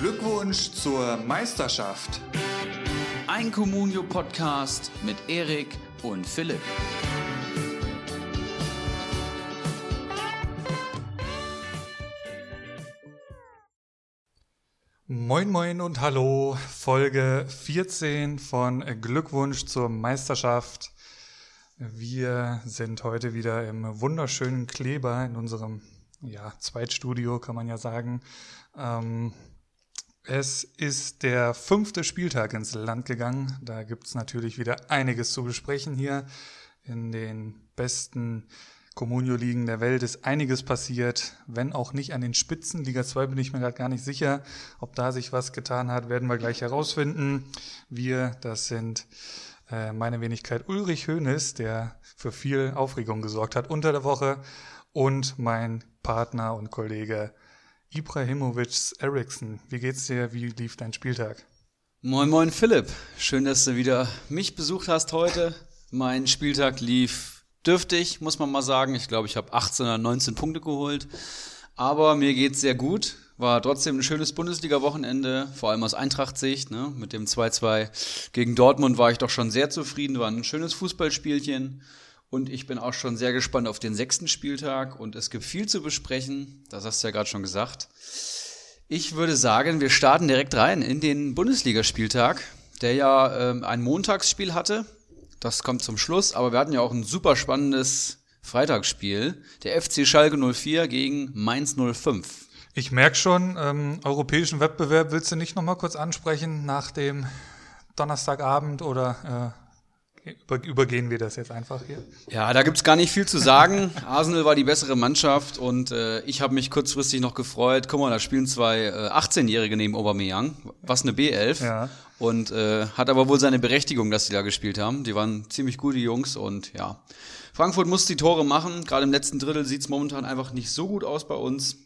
Glückwunsch zur Meisterschaft. Ein Communio-Podcast mit Erik und Philipp. Moin moin und hallo, Folge 14 von Glückwunsch zur Meisterschaft. Wir sind heute wieder im wunderschönen Kleber in unserem ja, Zweitstudio, kann man ja sagen. Ähm, es ist der fünfte Spieltag ins Land gegangen. Da gibt es natürlich wieder einiges zu besprechen hier. In den besten Comunio-Ligen der Welt ist einiges passiert, wenn auch nicht an den Spitzen. Liga 2 bin ich mir gerade gar nicht sicher. Ob da sich was getan hat, werden wir gleich herausfinden. Wir, das sind äh, meine Wenigkeit Ulrich Hoeneß, der für viel Aufregung gesorgt hat unter der Woche und mein Partner und Kollege Ibrahimovic Eriksson. Wie geht's dir? Wie lief dein Spieltag? Moin, moin, Philipp. Schön, dass du wieder mich besucht hast heute. Mein Spieltag lief dürftig, muss man mal sagen. Ich glaube, ich habe 18 oder 19 Punkte geholt. Aber mir geht's sehr gut. War trotzdem ein schönes Bundesliga-Wochenende, vor allem aus Eintracht-Sicht. Ne? Mit dem 2-2 gegen Dortmund war ich doch schon sehr zufrieden. War ein schönes Fußballspielchen. Und ich bin auch schon sehr gespannt auf den sechsten Spieltag. Und es gibt viel zu besprechen. Das hast du ja gerade schon gesagt. Ich würde sagen, wir starten direkt rein in den Bundesligaspieltag, der ja ähm, ein Montagsspiel hatte. Das kommt zum Schluss. Aber wir hatten ja auch ein super spannendes Freitagsspiel. Der FC Schalke 04 gegen Mainz 05. Ich merke schon, ähm, europäischen Wettbewerb willst du nicht nochmal kurz ansprechen nach dem Donnerstagabend oder äh, übergehen wir das jetzt einfach hier? Ja, da gibt's gar nicht viel zu sagen. Arsenal war die bessere Mannschaft und äh, ich habe mich kurzfristig noch gefreut. Guck mal, da spielen zwei äh, 18-Jährige neben Aubameyang, was eine B11. Ja. Und äh, hat aber wohl seine Berechtigung, dass sie da gespielt haben. Die waren ziemlich gute Jungs und ja. Frankfurt muss die Tore machen. Gerade im letzten Drittel sieht's momentan einfach nicht so gut aus bei uns.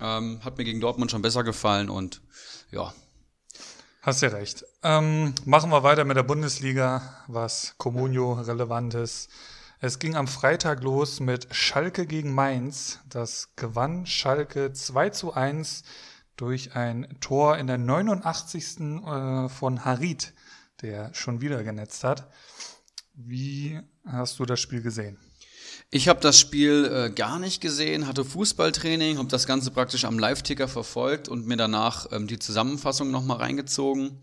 Ähm, hat mir gegen Dortmund schon besser gefallen und ja. Hast ja recht. Ähm, machen wir weiter mit der Bundesliga, was Comunio relevant ist. Es ging am Freitag los mit Schalke gegen Mainz. Das gewann Schalke 2 zu 1 durch ein Tor in der 89. Äh, von Harit, der schon wieder genetzt hat. Wie hast du das Spiel gesehen? Ich habe das Spiel äh, gar nicht gesehen, hatte Fußballtraining, habe das Ganze praktisch am Live-Ticker verfolgt und mir danach ähm, die Zusammenfassung nochmal reingezogen.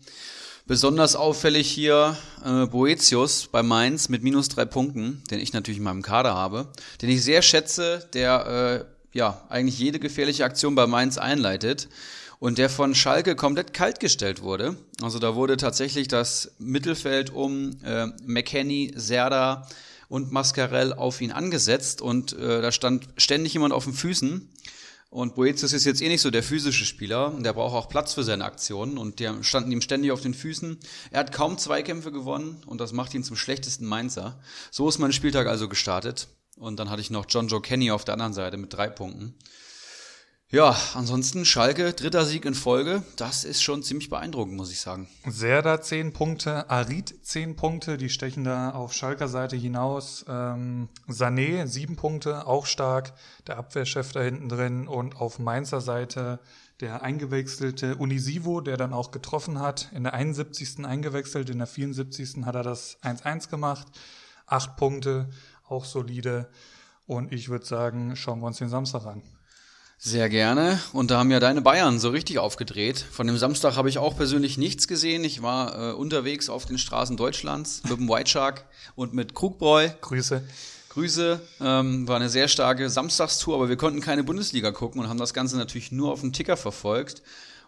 Besonders auffällig hier äh, Boetius bei Mainz mit minus drei Punkten, den ich natürlich in meinem Kader habe, den ich sehr schätze, der äh, ja eigentlich jede gefährliche Aktion bei Mainz einleitet und der von Schalke komplett kaltgestellt wurde. Also da wurde tatsächlich das Mittelfeld um äh, McKenny, Serda, und Mascarell auf ihn angesetzt und äh, da stand ständig jemand auf den Füßen. Und Boetius ist jetzt eh nicht so der physische Spieler, der braucht auch Platz für seine Aktionen und die standen ihm ständig auf den Füßen. Er hat kaum Zweikämpfe gewonnen und das macht ihn zum schlechtesten Mainzer. So ist mein Spieltag also gestartet. Und dann hatte ich noch John Joe Kenny auf der anderen Seite mit drei Punkten. Ja, ansonsten Schalke, dritter Sieg in Folge. Das ist schon ziemlich beeindruckend, muss ich sagen. Serda zehn Punkte, Arid zehn Punkte, die stechen da auf Schalker Seite hinaus. Ähm, Sané sieben Punkte, auch stark. Der Abwehrchef da hinten drin und auf Mainzer Seite der eingewechselte Unisivo, der dann auch getroffen hat. In der 71. eingewechselt, in der 74. hat er das 1-1 gemacht. Acht Punkte, auch solide. Und ich würde sagen, schauen wir uns den Samstag an. Sehr gerne. Und da haben ja deine Bayern so richtig aufgedreht. Von dem Samstag habe ich auch persönlich nichts gesehen. Ich war äh, unterwegs auf den Straßen Deutschlands mit dem White Shark und mit Krugbräu. Grüße. Grüße. Ähm, war eine sehr starke Samstagstour, aber wir konnten keine Bundesliga gucken und haben das Ganze natürlich nur auf dem Ticker verfolgt.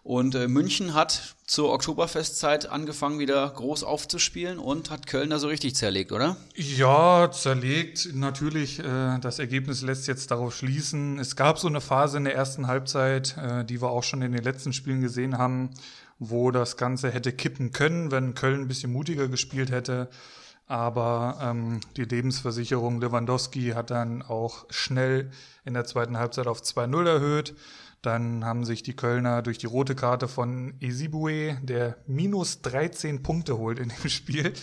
Und äh, München hat zur Oktoberfestzeit angefangen, wieder groß aufzuspielen und hat Köln da so richtig zerlegt, oder? Ja, zerlegt. Natürlich, äh, das Ergebnis lässt jetzt darauf schließen. Es gab so eine Phase in der ersten Halbzeit, äh, die wir auch schon in den letzten Spielen gesehen haben, wo das Ganze hätte kippen können, wenn Köln ein bisschen mutiger gespielt hätte. Aber ähm, die Lebensversicherung Lewandowski hat dann auch schnell in der zweiten Halbzeit auf 2-0 erhöht. Dann haben sich die Kölner durch die rote Karte von Esibue, der minus 13 Punkte holt in dem Spiel,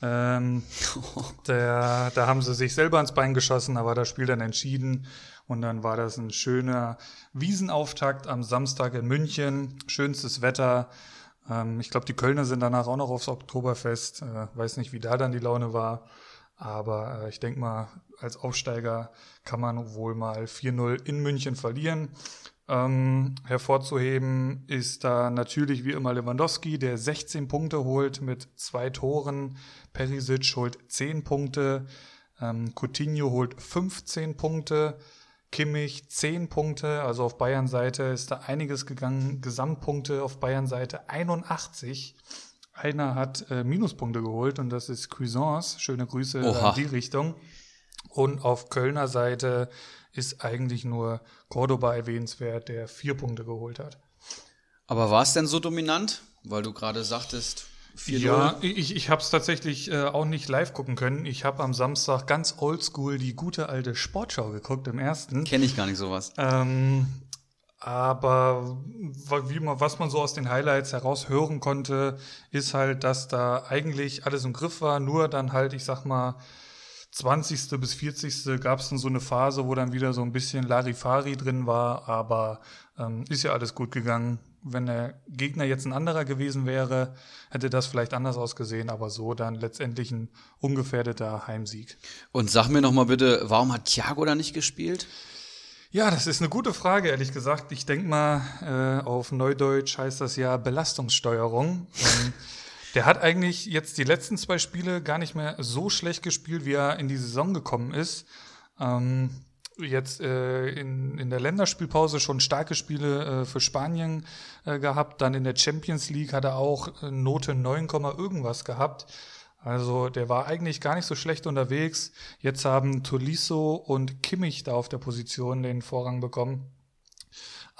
Ähm, der, da haben sie sich selber ins Bein geschossen, aber das Spiel dann entschieden. Und dann war das ein schöner Wiesenauftakt am Samstag in München. Schönstes Wetter. Ähm, ich glaube, die Kölner sind danach auch noch aufs Oktoberfest. Äh, weiß nicht, wie da dann die Laune war. Aber äh, ich denke mal, als Aufsteiger kann man wohl mal 4-0 in München verlieren. Ähm, hervorzuheben ist da natürlich wie immer Lewandowski, der 16 Punkte holt mit zwei Toren. Perisic holt 10 Punkte. Ähm, Coutinho holt 15 Punkte. Kimmich 10 Punkte. Also auf Bayern-Seite ist da einiges gegangen. Gesamtpunkte auf Bayern-Seite 81. Einer hat äh, Minuspunkte geholt und das ist Cuisance. Schöne Grüße Oha. in die Richtung. Und auf Kölner Seite ist eigentlich nur Cordoba erwähnenswert, der vier Punkte geholt hat. Aber war es denn so dominant? Weil du gerade sagtest, 4-0. Ja, ich, ich habe es tatsächlich äh, auch nicht live gucken können. Ich habe am Samstag ganz oldschool die gute alte Sportschau geguckt im ersten. Kenne ich gar nicht sowas. Ähm, aber wie man, was man so aus den Highlights heraushören konnte, ist halt, dass da eigentlich alles im Griff war, nur dann halt, ich sag mal, 20. bis 40. gab es dann so eine Phase, wo dann wieder so ein bisschen Larifari drin war, aber ähm, ist ja alles gut gegangen. Wenn der Gegner jetzt ein anderer gewesen wäre, hätte das vielleicht anders ausgesehen, aber so dann letztendlich ein ungefährdeter Heimsieg. Und sag mir noch mal bitte, warum hat Thiago da nicht gespielt? Ja, das ist eine gute Frage, ehrlich gesagt. Ich denke mal, äh, auf Neudeutsch heißt das ja Belastungssteuerung. Ähm, der hat eigentlich jetzt die letzten zwei Spiele gar nicht mehr so schlecht gespielt, wie er in die Saison gekommen ist. Ähm, jetzt äh, in, in der Länderspielpause schon starke Spiele äh, für Spanien äh, gehabt. Dann in der Champions League hat er auch äh, Note 9, Komma irgendwas gehabt. Also der war eigentlich gar nicht so schlecht unterwegs. Jetzt haben Tolisso und Kimmich da auf der Position den Vorrang bekommen.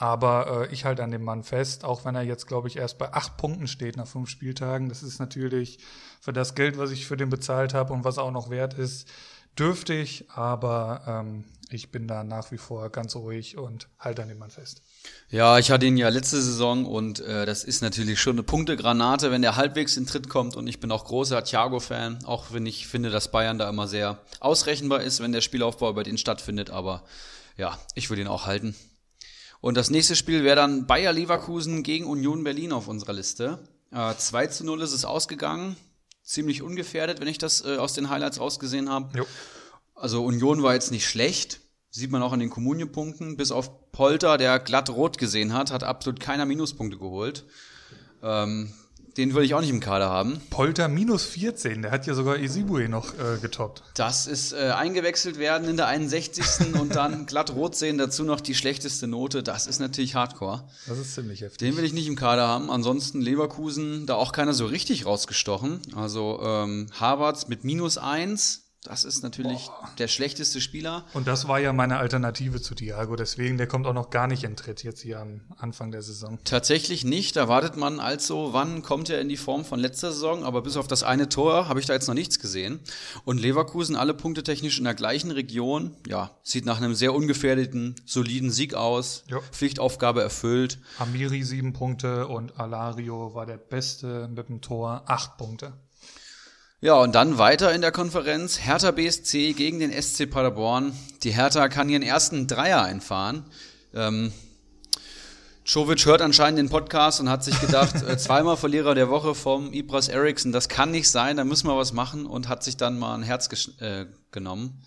Aber äh, ich halte an dem Mann fest, auch wenn er jetzt, glaube ich, erst bei acht Punkten steht nach fünf Spieltagen. Das ist natürlich für das Geld, was ich für den bezahlt habe und was auch noch wert ist, dürftig. Aber ähm, ich bin da nach wie vor ganz ruhig und halte an dem Mann fest. Ja, ich hatte ihn ja letzte Saison und äh, das ist natürlich schon eine Punktegranate, wenn der halbwegs in Tritt kommt. Und ich bin auch großer Thiago-Fan, auch wenn ich finde, dass Bayern da immer sehr ausrechenbar ist, wenn der Spielaufbau bei denen stattfindet. Aber ja, ich will ihn auch halten. Und das nächste Spiel wäre dann Bayer Leverkusen gegen Union Berlin auf unserer Liste. Äh, 2 zu 0 ist es ausgegangen. Ziemlich ungefährdet, wenn ich das äh, aus den Highlights rausgesehen habe. Also Union war jetzt nicht schlecht. Sieht man auch an den Kommuniepunkten. Bis auf Polter, der glatt rot gesehen hat, hat absolut keiner Minuspunkte geholt. Ähm, den würde ich auch nicht im Kader haben. Polter minus 14, der hat ja sogar Isibue noch äh, getoppt. Das ist äh, eingewechselt werden in der 61. und dann glatt rot sehen, dazu noch die schlechteste Note. Das ist natürlich Hardcore. Das ist ziemlich heftig. Den will ich nicht im Kader haben. Ansonsten Leverkusen, da auch keiner so richtig rausgestochen. Also ähm, Harvards mit minus eins. Das ist natürlich der schlechteste Spieler. Und das war ja meine Alternative zu Thiago, deswegen, der kommt auch noch gar nicht in Tritt jetzt hier am Anfang der Saison. Tatsächlich nicht. Da wartet man also, wann kommt er in die Form von letzter Saison. Aber bis auf das eine Tor habe ich da jetzt noch nichts gesehen. Und Leverkusen alle Punkte technisch in der gleichen Region. Ja, sieht nach einem sehr ungefährdeten, soliden Sieg aus. Ja. Pflichtaufgabe erfüllt. Amiri sieben Punkte und Alario war der Beste mit dem Tor, acht Punkte. Ja, und dann weiter in der Konferenz. Hertha BSC gegen den SC Paderborn. Die Hertha kann ihren ersten Dreier einfahren. Ähm, Jovic hört anscheinend den Podcast und hat sich gedacht, äh, zweimal Verlierer der Woche vom Ibras Eriksson, das kann nicht sein, da müssen wir was machen und hat sich dann mal ein Herz äh, genommen.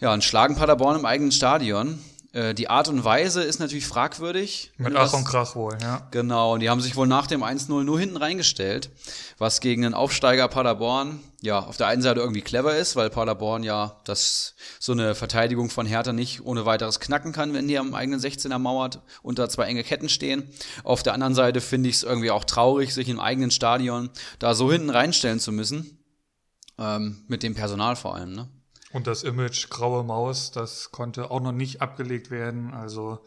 Ja, und schlagen Paderborn im eigenen Stadion. Äh, die Art und Weise ist natürlich fragwürdig. Mit Ach und Krach wohl, ja. Genau, und die haben sich wohl nach dem 1-0 nur hinten reingestellt, was gegen den Aufsteiger Paderborn ja auf der einen Seite irgendwie clever ist, weil Paderborn ja das so eine Verteidigung von Hertha nicht ohne weiteres knacken kann, wenn die am eigenen 16er mauert unter zwei enge Ketten stehen. Auf der anderen Seite finde ich es irgendwie auch traurig, sich im eigenen Stadion da so hinten reinstellen zu müssen. Ähm, mit dem Personal vor allem, ne? Und das Image graue Maus, das konnte auch noch nicht abgelegt werden. Also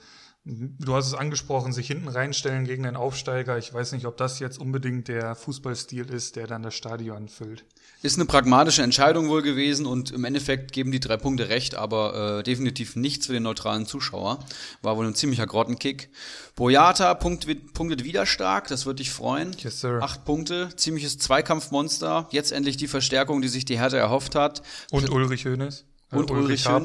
Du hast es angesprochen, sich hinten reinstellen gegen den Aufsteiger. Ich weiß nicht, ob das jetzt unbedingt der Fußballstil ist, der dann das Stadion füllt. Ist eine pragmatische Entscheidung wohl gewesen und im Endeffekt geben die drei Punkte recht, aber äh, definitiv nichts für den neutralen Zuschauer. War wohl ein ziemlicher Grottenkick. Boyata punktet, punktet wieder stark, das würde dich freuen. Yes, sir. Acht Punkte, ziemliches Zweikampfmonster. Jetzt endlich die Verstärkung, die sich die Hertha erhofft hat. Und Ulrich Hönes. Und Äh, Ulrich H.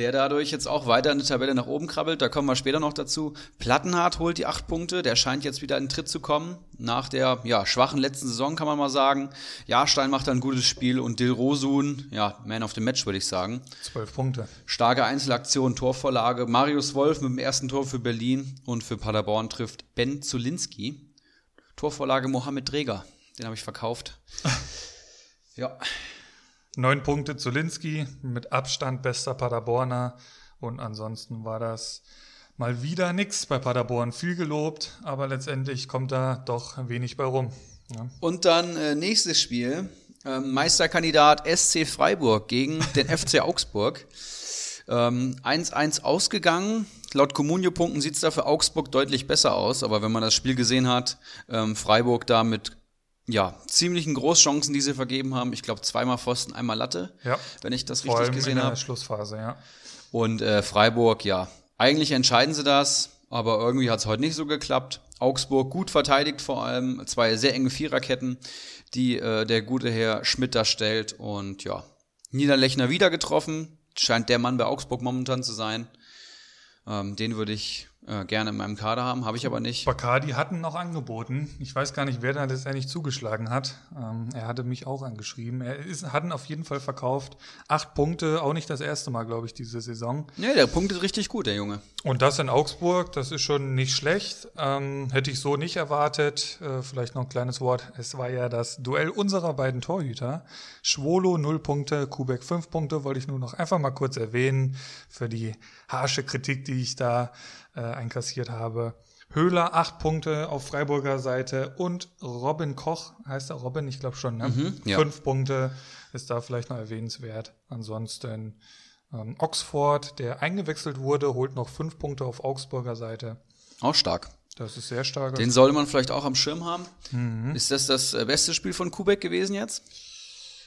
Der dadurch jetzt auch weiter in der Tabelle nach oben krabbelt. Da kommen wir später noch dazu. Plattenhardt holt die acht Punkte. Der scheint jetzt wieder in den Tritt zu kommen. Nach der ja, schwachen letzten Saison kann man mal sagen. Jahrstein macht ein gutes Spiel und Dilrosun, ja, Man of the Match würde ich sagen. Zwölf Punkte. Starke Einzelaktion, Torvorlage. Marius Wolf mit dem ersten Tor für Berlin und für Paderborn trifft Ben Zulinski. Torvorlage Mohamed Dreger. Den habe ich verkauft. ja. Neun Punkte Zulinski, mit Abstand bester Paderborner. Und ansonsten war das mal wieder nix bei Paderborn. Viel gelobt, aber letztendlich kommt da doch wenig bei rum. Ja. Und dann äh, nächstes Spiel. Ähm, Meisterkandidat SC Freiburg gegen den FC Augsburg. Ähm, 1-1 ausgegangen. Laut Comunio-Punkten sieht es da für Augsburg deutlich besser aus, aber wenn man das Spiel gesehen hat, ähm, Freiburg da mit ja, ziemlichen Großchancen, die sie vergeben haben. Ich glaube, zweimal Pfosten, einmal Latte, Ja. wenn ich das Vor richtig allem in gesehen der habe. Schlussphase, ja. Und äh, Freiburg, ja, eigentlich entscheiden sie das, aber irgendwie hat es heute nicht so geklappt. Augsburg gut verteidigt vor allem, zwei sehr enge Viererketten, die äh, der gute Herr Schmidt da stellt. Und ja, Niederlechner wieder getroffen, scheint der Mann bei Augsburg momentan zu sein. Ähm, den würde ich äh, gerne in meinem Kader haben, habe ich aber nicht. Bacardi hatten noch angeboten. Ich weiß gar nicht, wer da letztendlich zugeschlagen hat. Ähm, er hatte mich auch angeschrieben. Er ist, hatten auf jeden Fall verkauft. Acht Punkte, auch nicht das erste Mal, glaube ich, diese Saison. Nee, der Punkt ist richtig gut, der Junge. Und das in Augsburg, das ist schon nicht schlecht. Ähm, hätte ich so nicht erwartet. Äh, vielleicht noch ein kleines Wort. Es war ja das Duell unserer beiden Torhüter. Schwolo 0 Punkte, Kubek 5 Punkte, wollte ich nur noch einfach mal kurz erwähnen für die harsche Kritik, die ich da äh, einkassiert habe. Höhler 8 Punkte auf Freiburger Seite und Robin Koch, heißt er Robin? Ich glaube schon, ne? Mhm, ja. 5 Punkte ist da vielleicht noch erwähnenswert. Ansonsten ähm, Oxford, der eingewechselt wurde, holt noch 5 Punkte auf Augsburger Seite. Auch stark. Das ist sehr stark. Den sollte man vielleicht auch am Schirm haben. Mhm. Ist das das äh, beste Spiel von Kubek gewesen jetzt?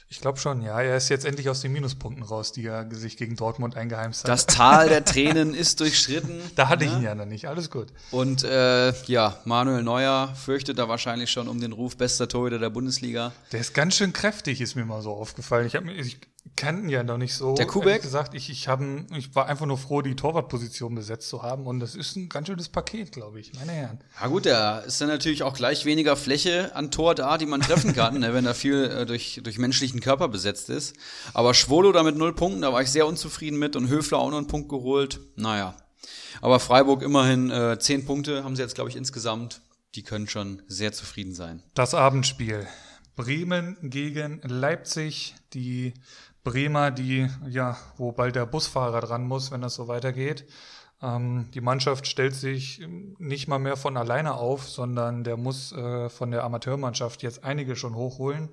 Ich glaube schon, ja. Er ist jetzt endlich aus den Minuspunkten raus, die er sich gegen Dortmund eingeheimst hat. Das Tal der Tränen ist durchschritten. da hatte ich ne? ihn ja noch nicht. Alles gut. Und äh, ja, Manuel Neuer fürchtet da wahrscheinlich schon um den Ruf bester Torhüter der Bundesliga. Der ist ganz schön kräftig, ist mir mal so aufgefallen. Ich, hab, mir- ich kannte ihn ja noch nicht so. Der Kubek? gesagt, ich, ich, hab, ich war einfach nur froh, die Torwartposition besetzt zu haben. Und das ist ein ganz schönes Paket, glaube ich, meine Herren. Ja gut, da ist dann natürlich auch gleich weniger Fläche an Tor da, die man treffen kann, ne, wenn da viel äh, durch, durch menschlichen Körper besetzt ist. Aber Schwolo da mit null Punkten, da war ich sehr unzufrieden mit und Höfler auch noch einen Punkt geholt. Naja. Aber Freiburg immerhin äh, zehn Punkte haben sie jetzt, glaube ich, insgesamt. Die können schon sehr zufrieden sein. Das Abendspiel. Bremen gegen Leipzig. Die Bremer, die, ja, wo bald der Busfahrer dran muss, wenn das so weitergeht. Ähm, die Mannschaft stellt sich nicht mal mehr von alleine auf, sondern der muss äh, von der Amateurmannschaft jetzt einige schon hochholen.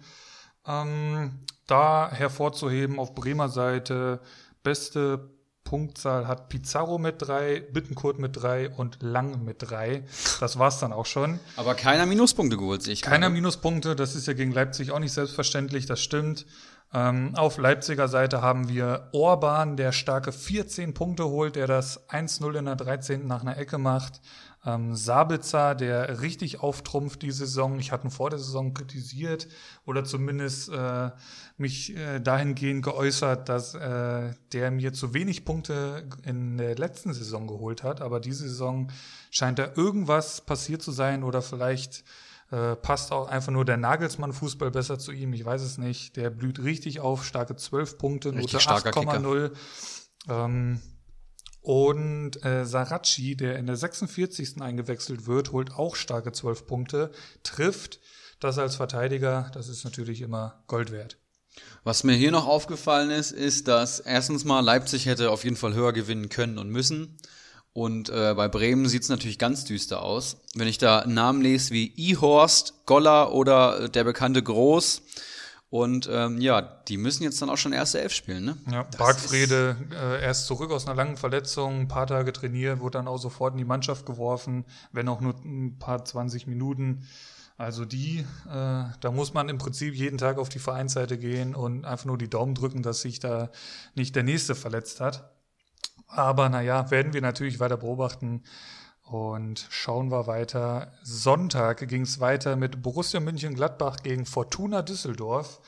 Ähm, da hervorzuheben auf Bremer Seite, beste Punktzahl hat Pizarro mit drei, Bittenkurt mit drei und Lang mit drei. Das war's dann auch schon. Aber keiner Minuspunkte geholt, sehe ich Keiner. Minuspunkte, das ist ja gegen Leipzig auch nicht selbstverständlich, das stimmt. Ähm, auf Leipziger Seite haben wir Orban, der starke 14 Punkte holt, der das 1-0 in der 13. nach einer Ecke macht. Ähm, Sabitzer, der richtig auftrumpft die Saison. Ich hatte ihn vor der Saison kritisiert oder zumindest äh, mich äh, dahingehend geäußert, dass äh, der mir zu wenig Punkte in der letzten Saison geholt hat. Aber diese Saison scheint da irgendwas passiert zu sein oder vielleicht äh, passt auch einfach nur der Nagelsmann-Fußball besser zu ihm. Ich weiß es nicht. Der blüht richtig auf, starke 12 Punkte, Richtig Note starker 8,0. Ähm, und äh, Saracchi, der in der 46. eingewechselt wird, holt auch starke 12 Punkte, trifft das als Verteidiger. Das ist natürlich immer Gold wert. Was mir hier noch aufgefallen ist, ist, dass erstens mal Leipzig hätte auf jeden Fall höher gewinnen können und müssen. Und äh, bei Bremen sieht's natürlich ganz düster aus. Wenn ich da Namen lese wie Ihorst, Goller oder äh, der bekannte Groß Und ähm, ja, die müssen jetzt dann auch schon erste Elf spielen, ne? Ja, Bargfrede äh, erst zurück aus einer langen Verletzung, ein paar Tage trainiert, wurde dann auch sofort in die Mannschaft geworfen, wenn auch nur ein paar 20 Minuten. Also die, äh, da muss man im Prinzip jeden Tag auf die Vereinsseite gehen und einfach nur die Daumen drücken, dass sich da nicht der Nächste verletzt hat. Aber naja, werden wir natürlich weiter beobachten. Und schauen wir weiter. Sonntag ging es weiter mit Borussia München-Gladbach gegen Fortuna Düsseldorf.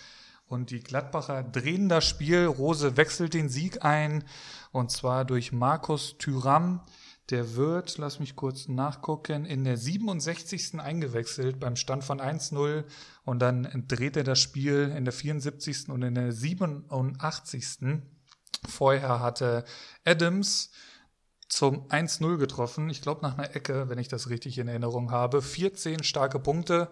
Und die Gladbacher drehen das Spiel. Rose wechselt den Sieg ein. Und zwar durch Markus Thüram. Der wird, lass mich kurz nachgucken, in der 67. eingewechselt beim Stand von 1-0. Und dann dreht er das Spiel in der 74. und in der 87. Vorher hatte Adams zum 1-0 getroffen. Ich glaube nach einer Ecke, wenn ich das richtig in Erinnerung habe. 14 starke Punkte.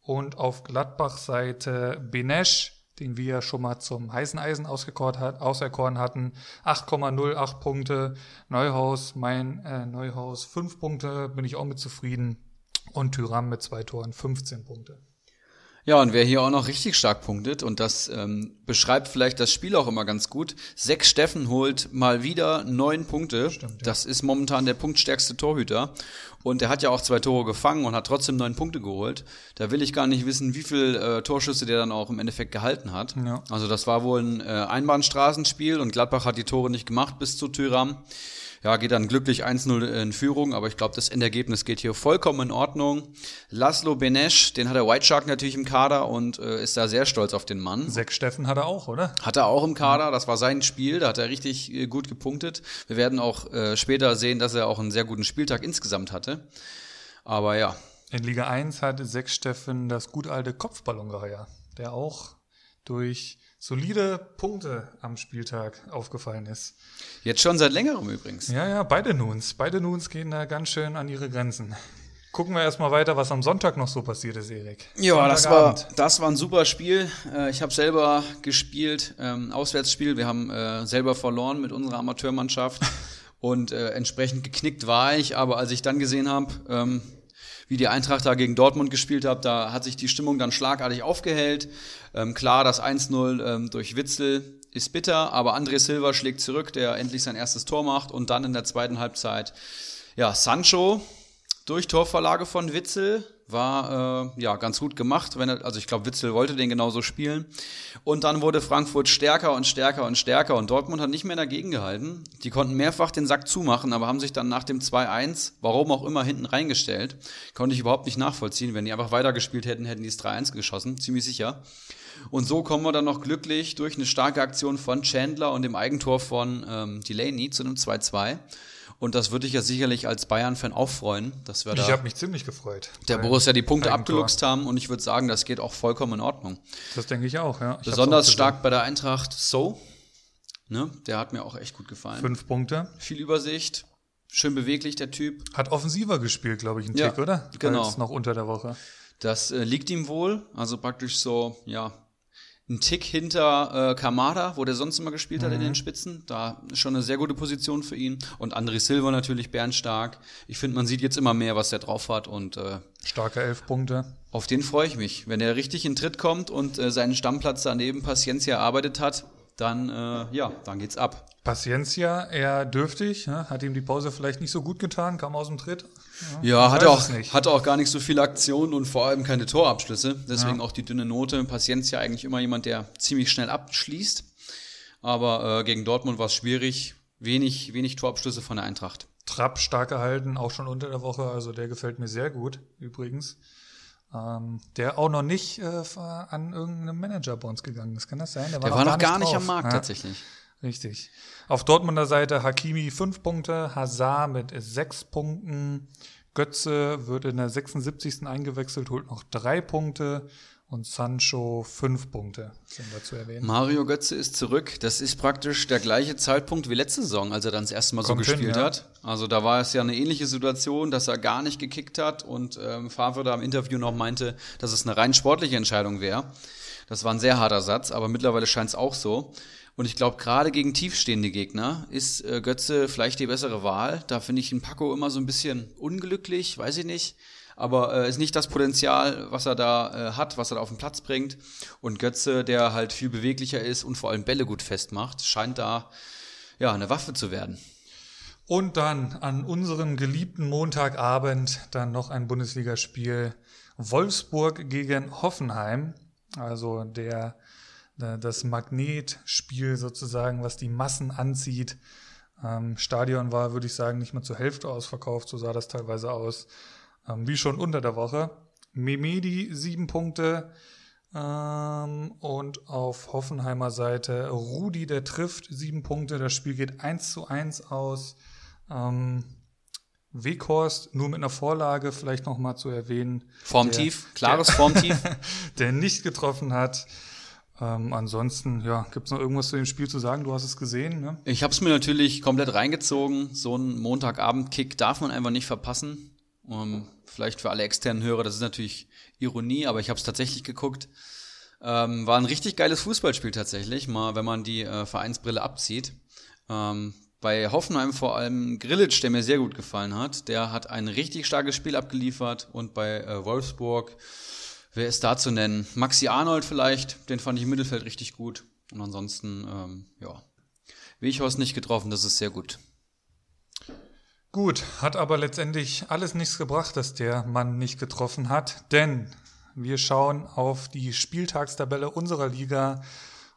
Und auf Gladbach-Seite Benesch, den wir schon mal zum heißen Eisen auserkoren hatten, 8,08 Punkte. Neuhaus, mein äh, Neuhaus 5 Punkte, bin ich auch mit zufrieden. Und Tyram mit zwei Toren 15 Punkte. Ja, und wer hier auch noch richtig stark punktet, und das ähm, beschreibt vielleicht das Spiel auch immer ganz gut, Sechs Steffen holt mal wieder neun Punkte. Stimmt, ja. Das ist momentan der punktstärkste Torhüter. Und er hat ja auch zwei Tore gefangen und hat trotzdem neun Punkte geholt. Da will ich gar nicht wissen, wie viel äh, Torschüsse der dann auch im Endeffekt gehalten hat. Ja. Also das war wohl ein äh, Einbahnstraßenspiel und Gladbach hat die Tore nicht gemacht bis zu Tyram ja, geht dann glücklich 1-0 in Führung, aber ich glaube, das Endergebnis geht hier vollkommen in Ordnung. Laszlo Benesch, den hat der White Shark natürlich im Kader und äh, ist da sehr stolz auf den Mann. Sechs Steffen hat er auch, oder? Hat er auch im Kader, das war sein Spiel, da hat er richtig äh, gut gepunktet. Wir werden auch äh, später sehen, dass er auch einen sehr guten Spieltag insgesamt hatte. Aber ja. In Liga 1 hat Sechs Steffen das gut alte Kopfballongeheuer, der auch durch solide Punkte am Spieltag aufgefallen ist. Jetzt schon seit längerem übrigens. Ja, ja, beide Nuns. Beide Nuns gehen da ganz schön an ihre Grenzen. Gucken wir erstmal weiter, was am Sonntag noch so passiert ist, Erik. Ja, das war, das war ein super Spiel. Äh, ich habe selber gespielt, ähm, Auswärtsspiel. Wir haben äh, selber verloren mit unserer Amateurmannschaft und äh, entsprechend geknickt war ich. Aber als ich dann gesehen habe, ähm, wie die Eintracht da gegen Dortmund gespielt hat, da hat sich die Stimmung dann schlagartig aufgehellt. Ähm, klar, das 1-0 ähm, durch Witzel ist bitter, aber André Silva schlägt zurück, der endlich sein erstes Tor macht und dann in der zweiten Halbzeit, ja, Sancho durch Torverlage von Witzel war äh, ja ganz gut gemacht. Wenn er, also ich glaube, Witzel wollte den genauso spielen. Und dann wurde Frankfurt stärker und stärker und stärker und Dortmund hat nicht mehr dagegen gehalten. Die konnten mehrfach den Sack zumachen, aber haben sich dann nach dem 2-1, warum auch immer, hinten reingestellt. Konnte ich überhaupt nicht nachvollziehen. Wenn die einfach weitergespielt hätten, hätten die es 3-1 geschossen, ziemlich sicher. Und so kommen wir dann noch glücklich durch eine starke Aktion von Chandler und dem Eigentor von ähm, Delaney zu einem 2-2. Und das würde ich ja sicherlich als Bayern-Fan auch freuen, dass wir ich da. Ich habe mich ziemlich gefreut. Der Borussia die Punkte abgeluchst haben und ich würde sagen, das geht auch vollkommen in Ordnung. Das denke ich auch, ja. Ich Besonders auch stark bei der Eintracht So. Ne, der hat mir auch echt gut gefallen. Fünf Punkte. Viel Übersicht. Schön beweglich, der Typ. Hat offensiver gespielt, glaube ich, ein ja, Tick, oder? Genau. Als noch unter der Woche. Das äh, liegt ihm wohl. Also praktisch so, ja, ein Tick hinter äh, Kamada, wo der sonst immer gespielt mhm. hat in den mhm. Spitzen. Da ist schon eine sehr gute Position für ihn. Und André Silva natürlich bärenstark. Ich finde, man sieht jetzt immer mehr, was der drauf hat. Und äh, starke elf Punkte. Auf den freue ich mich. Wenn er richtig in Tritt kommt und äh, seinen Stammplatz daneben Paciencia erarbeitet hat, dann äh, ja, dann geht's ab. Paciencia eher dürftig, ne? hat ihm die Pause vielleicht nicht so gut getan, kam aus dem Tritt. Ja, ja hatte, auch, hatte auch gar nicht so viele Aktionen und vor allem keine Torabschlüsse. Deswegen ja. auch die dünne Note. Paciencia eigentlich immer jemand, der ziemlich schnell abschließt. Aber äh, gegen Dortmund war es schwierig. Wenig, wenig Torabschlüsse von der Eintracht. Trapp stark gehalten, auch schon unter der Woche. Also der gefällt mir sehr gut, übrigens. Ähm, der auch noch nicht äh, an irgendeinem Manager bei uns gegangen ist. Kann das sein? Der war, der noch, war noch gar, nicht, gar nicht am Markt ja? tatsächlich. Richtig. Auf Dortmunder Seite Hakimi fünf Punkte, Hazard mit sechs Punkten, Götze wird in der 76. eingewechselt, holt noch drei Punkte und Sancho fünf Punkte, sind wir zu erwähnen. Mario Götze ist zurück. Das ist praktisch der gleiche Zeitpunkt wie letzte Saison, als er dann das erste Mal Kommt so gespielt hin, ja. hat. Also da war es ja eine ähnliche Situation, dass er gar nicht gekickt hat und ähm, Favre da im Interview noch meinte, dass es eine rein sportliche Entscheidung wäre. Das war ein sehr harter Satz, aber mittlerweile scheint es auch so. Und ich glaube, gerade gegen tiefstehende Gegner ist äh, Götze vielleicht die bessere Wahl. Da finde ich den Paco immer so ein bisschen unglücklich, weiß ich nicht. Aber äh, ist nicht das Potenzial, was er da äh, hat, was er da auf den Platz bringt. Und Götze, der halt viel beweglicher ist und vor allem Bälle gut festmacht, scheint da ja eine Waffe zu werden. Und dann an unserem geliebten Montagabend dann noch ein Bundesligaspiel Wolfsburg gegen Hoffenheim. Also der, das Magnetspiel sozusagen, was die Massen anzieht. Ähm, Stadion war, würde ich sagen, nicht mal zur Hälfte ausverkauft, so sah das teilweise aus. Ähm, wie schon unter der Woche. Memedi sieben Punkte. Ähm, und auf Hoffenheimer Seite Rudi, der trifft sieben Punkte. Das Spiel geht eins zu eins aus. Ähm, Weghorst nur mit einer Vorlage vielleicht noch mal zu erwähnen. Formtief, klares der, Formtief. der nicht getroffen hat. Ähm, ansonsten, ja, gibt es noch irgendwas zu dem Spiel zu sagen? Du hast es gesehen, ne? Ich habe es mir natürlich komplett reingezogen. So einen Montagabend-Kick darf man einfach nicht verpassen. Um, ähm, vielleicht für alle externen Hörer, das ist natürlich Ironie, aber ich habe es tatsächlich geguckt. Ähm, war ein richtig geiles Fußballspiel tatsächlich, mal wenn man die äh, Vereinsbrille abzieht. Ähm, bei Hoffenheim vor allem Grillitsch, der mir sehr gut gefallen hat. Der hat ein richtig starkes Spiel abgeliefert. Und bei äh, Wolfsburg, wer ist da zu nennen? Maxi Arnold vielleicht, den fand ich im Mittelfeld richtig gut. Und ansonsten, ähm, ja, Wichhorst nicht getroffen, das ist sehr gut. Gut, hat aber letztendlich alles nichts gebracht, dass der Mann nicht getroffen hat, denn wir schauen auf die Spieltagstabelle unserer Liga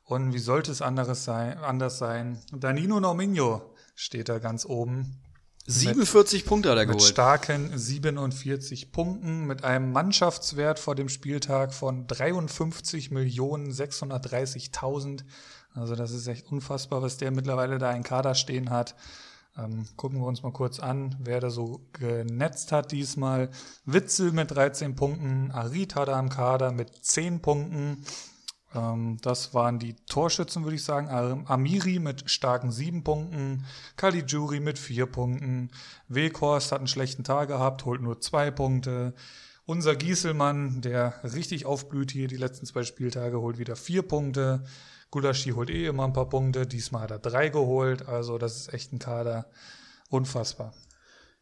und wie sollte es anderes sein, anders sein? Danilo Norminho steht da ganz oben. 47 mit, Punkte hat er geholt. Mit starken 47 Punkten, mit einem Mannschaftswert vor dem Spieltag von 53.630.000. Also das ist echt unfassbar, was der mittlerweile da in Kader stehen hat. Ähm, gucken wir uns mal kurz an, wer da so genetzt hat diesmal. Witzel mit 13 Punkten, Arid hat er am Kader mit 10 Punkten. Ähm, das waren die Torschützen, würde ich sagen. Amiri mit starken sieben Punkten, Caligiuri mit vier Punkten, Weghorst hat einen schlechten Tag gehabt, holt nur zwei Punkte. Unser Gieselmann, der richtig aufblüht hier die letzten zwei Spieltage, holt wieder vier Punkte. Gulaschi holt eh immer ein paar Punkte. Diesmal hat er drei geholt. Also das ist echt ein Kader. Unfassbar.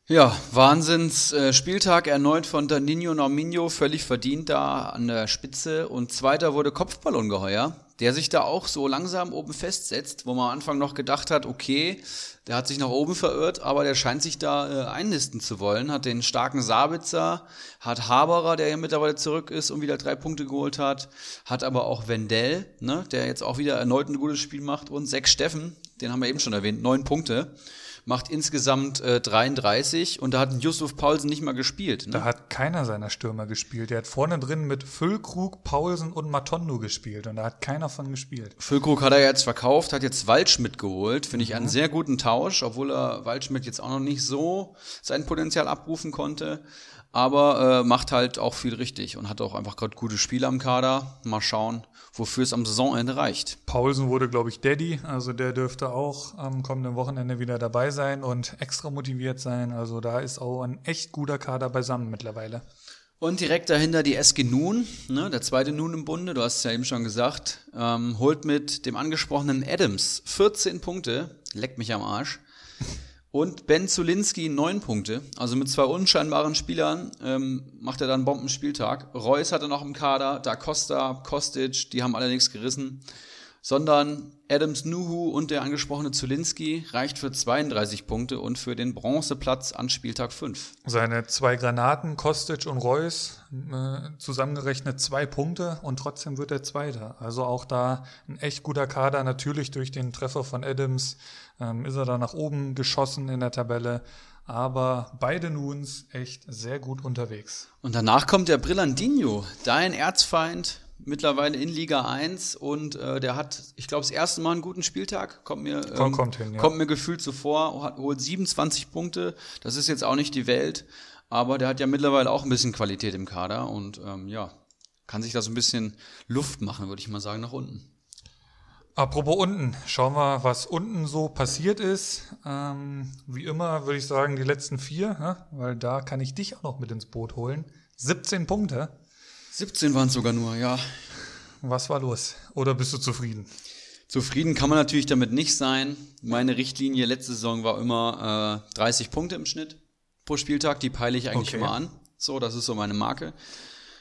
Ja, Wahnsinns-Spieltag äh, erneut von Danilo Norminho, völlig verdient da an der Spitze. Und zweiter wurde Kopfballungeheuer, der sich da auch so langsam oben festsetzt, wo man am Anfang noch gedacht hat, okay, der hat sich nach oben verirrt, aber der scheint sich da äh, einnisten zu wollen. Hat den starken Sabitzer, hat Haberer, der ja mittlerweile zurück ist und wieder drei Punkte geholt hat, hat aber auch Wendell, ne, der jetzt auch wieder erneut ein gutes Spiel macht und sechs Steffen, den haben wir eben schon erwähnt, neun Punkte macht insgesamt äh, 33 und da hat Yusuf Paulsen nicht mal gespielt. Ne? Da hat keiner seiner Stürmer gespielt. Der hat vorne drin mit Füllkrug, Paulsen und Matondo gespielt und da hat keiner von gespielt. Füllkrug hat er jetzt verkauft, hat jetzt Waldschmidt geholt. Finde ich mhm. einen sehr guten Tausch, obwohl er Waldschmidt jetzt auch noch nicht so sein Potenzial abrufen konnte aber äh, macht halt auch viel richtig und hat auch einfach gerade gute Spiele am Kader. Mal schauen, wofür es am Saisonende reicht. Paulsen wurde, glaube ich, Daddy, also der dürfte auch am kommenden Wochenende wieder dabei sein und extra motiviert sein. Also da ist auch ein echt guter Kader beisammen mittlerweile. Und direkt dahinter die SG Nun, ne, der zweite Nun im Bunde, du hast es ja eben schon gesagt, ähm, holt mit dem angesprochenen Adams 14 Punkte, leckt mich am Arsch. Und Ben Zulinski neun Punkte. Also mit zwei unscheinbaren Spielern ähm, macht er dann einen Bombenspieltag. Reus hatte noch im Kader, Da Costa, Kostic, die haben alle nichts gerissen. Sondern Adams Nuhu und der angesprochene Zulinski reicht für 32 Punkte und für den Bronzeplatz an Spieltag 5. Seine zwei Granaten, Kostic und Reus, äh, zusammengerechnet zwei Punkte und trotzdem wird er Zweiter. Also auch da ein echt guter Kader, natürlich durch den Treffer von Adams ähm, ist er da nach oben geschossen in der Tabelle. Aber beide Nuns echt sehr gut unterwegs. Und danach kommt der Brillandinho, dein Erzfeind, mittlerweile in Liga 1 und äh, der hat, ich glaube, das erste Mal einen guten Spieltag, kommt mir, ähm, kommt, kommt, hin, ja. kommt mir gefühlt zuvor, hat, holt 27 Punkte, das ist jetzt auch nicht die Welt, aber der hat ja mittlerweile auch ein bisschen Qualität im Kader und ähm, ja, kann sich da so ein bisschen Luft machen, würde ich mal sagen, nach unten. Apropos unten, schauen wir, was unten so passiert ist. Ähm, wie immer würde ich sagen, die letzten vier, ja, weil da kann ich dich auch noch mit ins Boot holen. 17 Punkte. 17 waren es sogar nur, ja. Was war los? Oder bist du zufrieden? Zufrieden kann man natürlich damit nicht sein. Meine Richtlinie letzte Saison war immer äh, 30 Punkte im Schnitt pro Spieltag. Die peile ich eigentlich okay. immer an. So, das ist so meine Marke,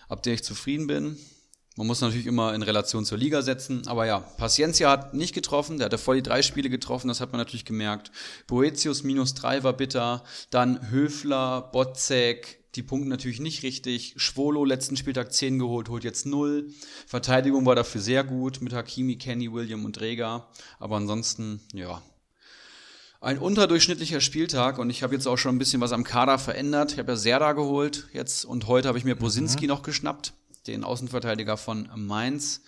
ab der ich zufrieden bin. Man muss natürlich immer in Relation zur Liga setzen. Aber ja, Paciencia hat nicht getroffen. Der hatte voll die drei Spiele getroffen, das hat man natürlich gemerkt. Boetius minus drei war bitter. Dann Höfler, Botzek, die Punkte natürlich nicht richtig. Schwolo letzten Spieltag 10 geholt, holt jetzt 0. Verteidigung war dafür sehr gut mit Hakimi, Kenny, William und Rega. Aber ansonsten, ja. Ein unterdurchschnittlicher Spieltag und ich habe jetzt auch schon ein bisschen was am Kader verändert. Ich habe ja Serda geholt jetzt und heute habe ich mir Bosinski mhm. noch geschnappt den Außenverteidiger von Mainz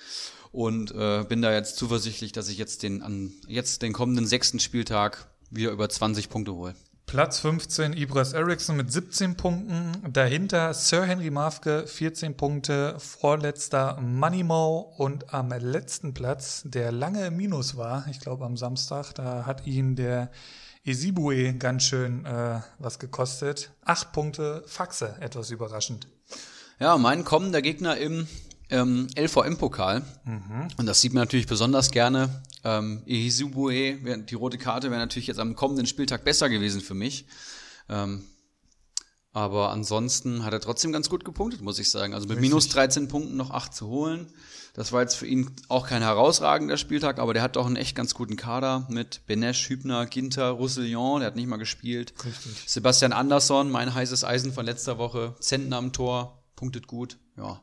und äh, bin da jetzt zuversichtlich, dass ich jetzt den an jetzt den kommenden sechsten Spieltag wieder über 20 Punkte hole. Platz 15 Ibras Eriksson mit 17 Punkten. Dahinter Sir Henry Mafke 14 Punkte. Vorletzter Moneymo und am letzten Platz, der lange im Minus war, ich glaube am Samstag, da hat ihn der Esibue ganz schön äh, was gekostet. Acht Punkte Faxe, etwas überraschend. Ja, mein kommender Gegner im ähm, LVM-Pokal. Mhm. Und das sieht man natürlich besonders gerne. Ähm, die rote Karte wäre natürlich jetzt am kommenden Spieltag besser gewesen für mich. Ähm, aber ansonsten hat er trotzdem ganz gut gepunktet, muss ich sagen. Also mit Richtig. minus 13 Punkten noch 8 zu holen. Das war jetzt für ihn auch kein herausragender Spieltag, aber der hat doch einen echt ganz guten Kader mit Benesch, Hübner, Ginter, Roussillon, der hat nicht mal gespielt. Richtig. Sebastian Andersson, mein heißes Eisen von letzter Woche, Zentner am Tor, punktet gut, ja.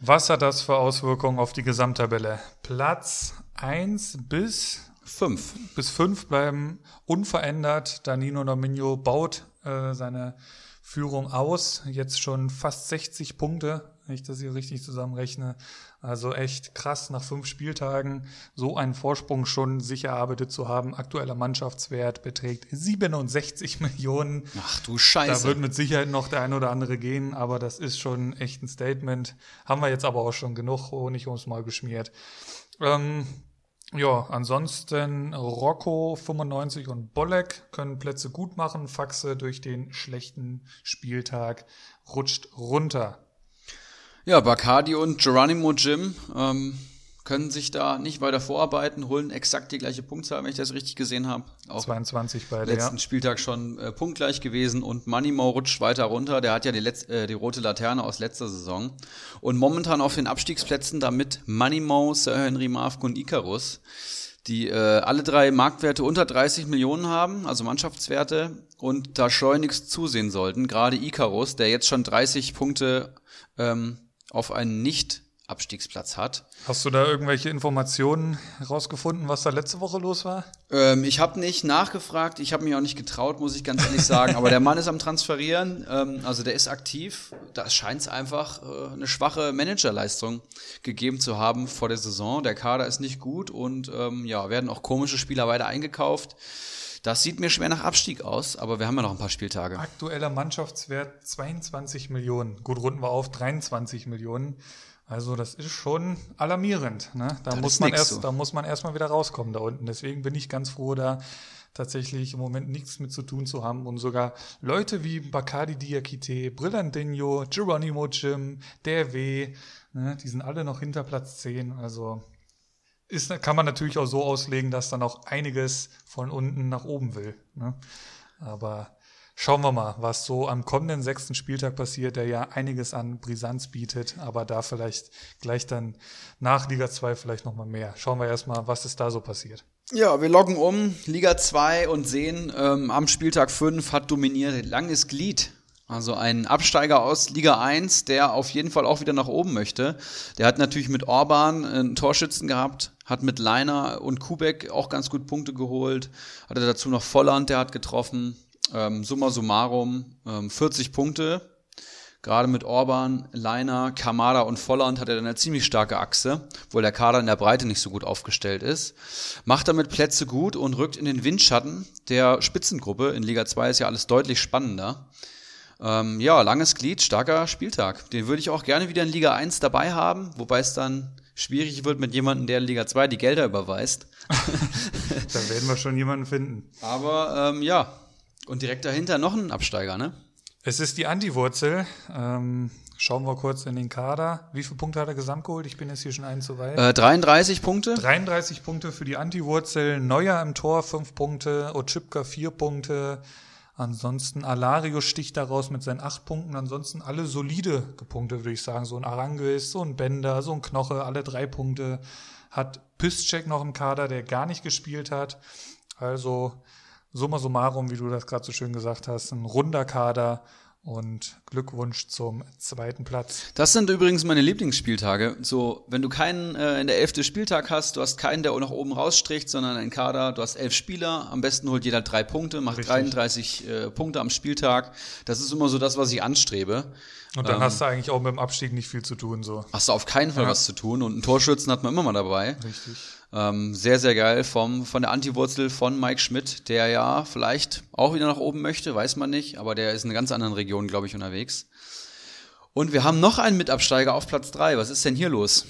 Was hat das für Auswirkungen auf die Gesamttabelle? Platz 1 bis 5. Bis 5 bleiben unverändert. Danino Nominio baut äh, seine Führung aus. Jetzt schon fast 60 Punkte wenn ich das hier richtig zusammenrechne. Also echt krass, nach fünf Spieltagen so einen Vorsprung schon sicher erarbeitet zu haben. Aktueller Mannschaftswert beträgt 67 Millionen. Ach du Scheiße. Da wird mit Sicherheit noch der ein oder andere gehen, aber das ist schon echt ein Statement. Haben wir jetzt aber auch schon genug Honig ums Mal geschmiert. Ähm, ja, ansonsten Rocco 95 und Bolek können Plätze gut machen. Faxe durch den schlechten Spieltag rutscht runter. Ja, Bacardi und Geronimo Jim ähm, können sich da nicht weiter vorarbeiten, holen exakt die gleiche Punktzahl, wenn ich das richtig gesehen habe. Auch 22 bei letzten ja. Spieltag schon äh, punktgleich gewesen und Moneymo rutscht weiter runter. Der hat ja die, Letz äh, die rote Laterne aus letzter Saison. Und momentan auf den Abstiegsplätzen damit Moneymo, Sir Henry Mavk und Icarus die äh, alle drei Marktwerte unter 30 Millionen haben, also Mannschaftswerte, und da schleunigst zusehen sollten. Gerade Icarus, der jetzt schon 30 Punkte ähm, auf einen nicht Abstiegsplatz hat. Hast du da irgendwelche Informationen rausgefunden, was da letzte Woche los war? Ähm, ich habe nicht nachgefragt, ich habe mich auch nicht getraut, muss ich ganz ehrlich sagen. Aber der Mann ist am Transferieren, ähm, also der ist aktiv. Da scheint es einfach äh, eine schwache Managerleistung gegeben zu haben vor der Saison. Der Kader ist nicht gut und ähm, ja, werden auch komische Spieler weiter eingekauft. Das sieht mir schwer nach Abstieg aus, aber wir haben ja noch ein paar Spieltage. Aktueller Mannschaftswert 22 Millionen. Gut, runden wir auf 23 Millionen. Also das ist schon alarmierend. Ne? Da, muss man erst, so. da muss man erstmal wieder rauskommen da unten. Deswegen bin ich ganz froh, da tatsächlich im Moment nichts mit zu tun zu haben und sogar Leute wie Bacardi Diakite, Brillandinho, Geronimo Jim, der W, ne, die sind alle noch hinter Platz 10. Also ist, kann man natürlich auch so auslegen, dass dann auch einiges von unten nach oben will. Ne? Aber schauen wir mal, was so am kommenden sechsten Spieltag passiert, der ja einiges an Brisanz bietet, aber da vielleicht gleich dann nach Liga 2 vielleicht nochmal mehr. Schauen wir erstmal, was ist da so passiert. Ja, wir loggen um, Liga 2 und sehen, ähm, am Spieltag 5 hat dominiert langes Glied also ein Absteiger aus Liga 1, der auf jeden Fall auch wieder nach oben möchte. Der hat natürlich mit Orban einen Torschützen gehabt, hat mit Leiner und Kubek auch ganz gut Punkte geholt. Hatte dazu noch Volland, der hat getroffen. Ähm, summa summarum ähm, 40 Punkte. Gerade mit Orban, Leiner, Kamada und Volland hat er eine ziemlich starke Achse, obwohl der Kader in der Breite nicht so gut aufgestellt ist. Macht damit Plätze gut und rückt in den Windschatten der Spitzengruppe. In Liga 2 ist ja alles deutlich spannender. Ähm, ja, langes Glied, starker Spieltag. Den würde ich auch gerne wieder in Liga 1 dabei haben, wobei es dann schwierig wird mit jemandem, der in Liga 2 die Gelder überweist. da werden wir schon jemanden finden. Aber ähm, ja, und direkt dahinter noch ein Absteiger, ne? Es ist die Antiwurzel. Ähm, schauen wir kurz in den Kader. Wie viele Punkte hat er gesamt geholt? Ich bin jetzt hier schon einen zu weit. Äh, 33 Punkte. 33 Punkte für die Antiwurzel. Neuer im Tor 5 Punkte. Otschipka 4 Punkte. Ansonsten Alario sticht daraus mit seinen acht Punkten. Ansonsten alle solide gepunktet, würde ich sagen. So ein Arangis, so ein Bender, so ein Knoche, alle drei Punkte. Hat Piszczek noch im Kader, der gar nicht gespielt hat. Also summa summarum, wie du das gerade so schön gesagt hast, ein runder Kader und Glückwunsch zum zweiten Platz. Das sind übrigens meine Lieblingsspieltage. So, wenn du keinen äh, in der elfte Spieltag hast, du hast keinen, der auch nach oben rausstricht, sondern einen Kader, du hast elf Spieler, am besten holt jeder drei Punkte, macht Richtig. 33 äh, Punkte am Spieltag. Das ist immer so das, was ich anstrebe. Und dann ähm, hast du eigentlich auch mit dem Abstieg nicht viel zu tun. So. Hast du auf keinen Fall ja. was zu tun. Und einen Torschützen hat man immer mal dabei. Richtig. Ähm, sehr, sehr geil vom, von der Antiwurzel von Mike Schmidt, der ja vielleicht auch wieder nach oben möchte, weiß man nicht, aber der ist in einer ganz anderen Region, glaube ich, unterwegs. Und wir haben noch einen Mitabsteiger auf Platz 3. Was ist denn hier los?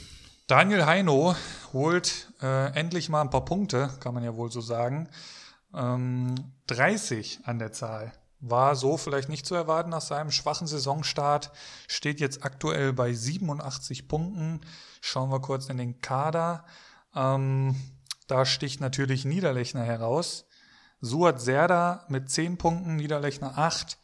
Daniel Heino holt äh, endlich mal ein paar Punkte, kann man ja wohl so sagen. Ähm, 30 an der Zahl. War so vielleicht nicht zu erwarten nach seinem schwachen Saisonstart. Steht jetzt aktuell bei 87 Punkten. Schauen wir kurz in den Kader. Ähm, da sticht natürlich Niederlechner heraus. Suat Serda mit 10 Punkten, Niederlechner 8.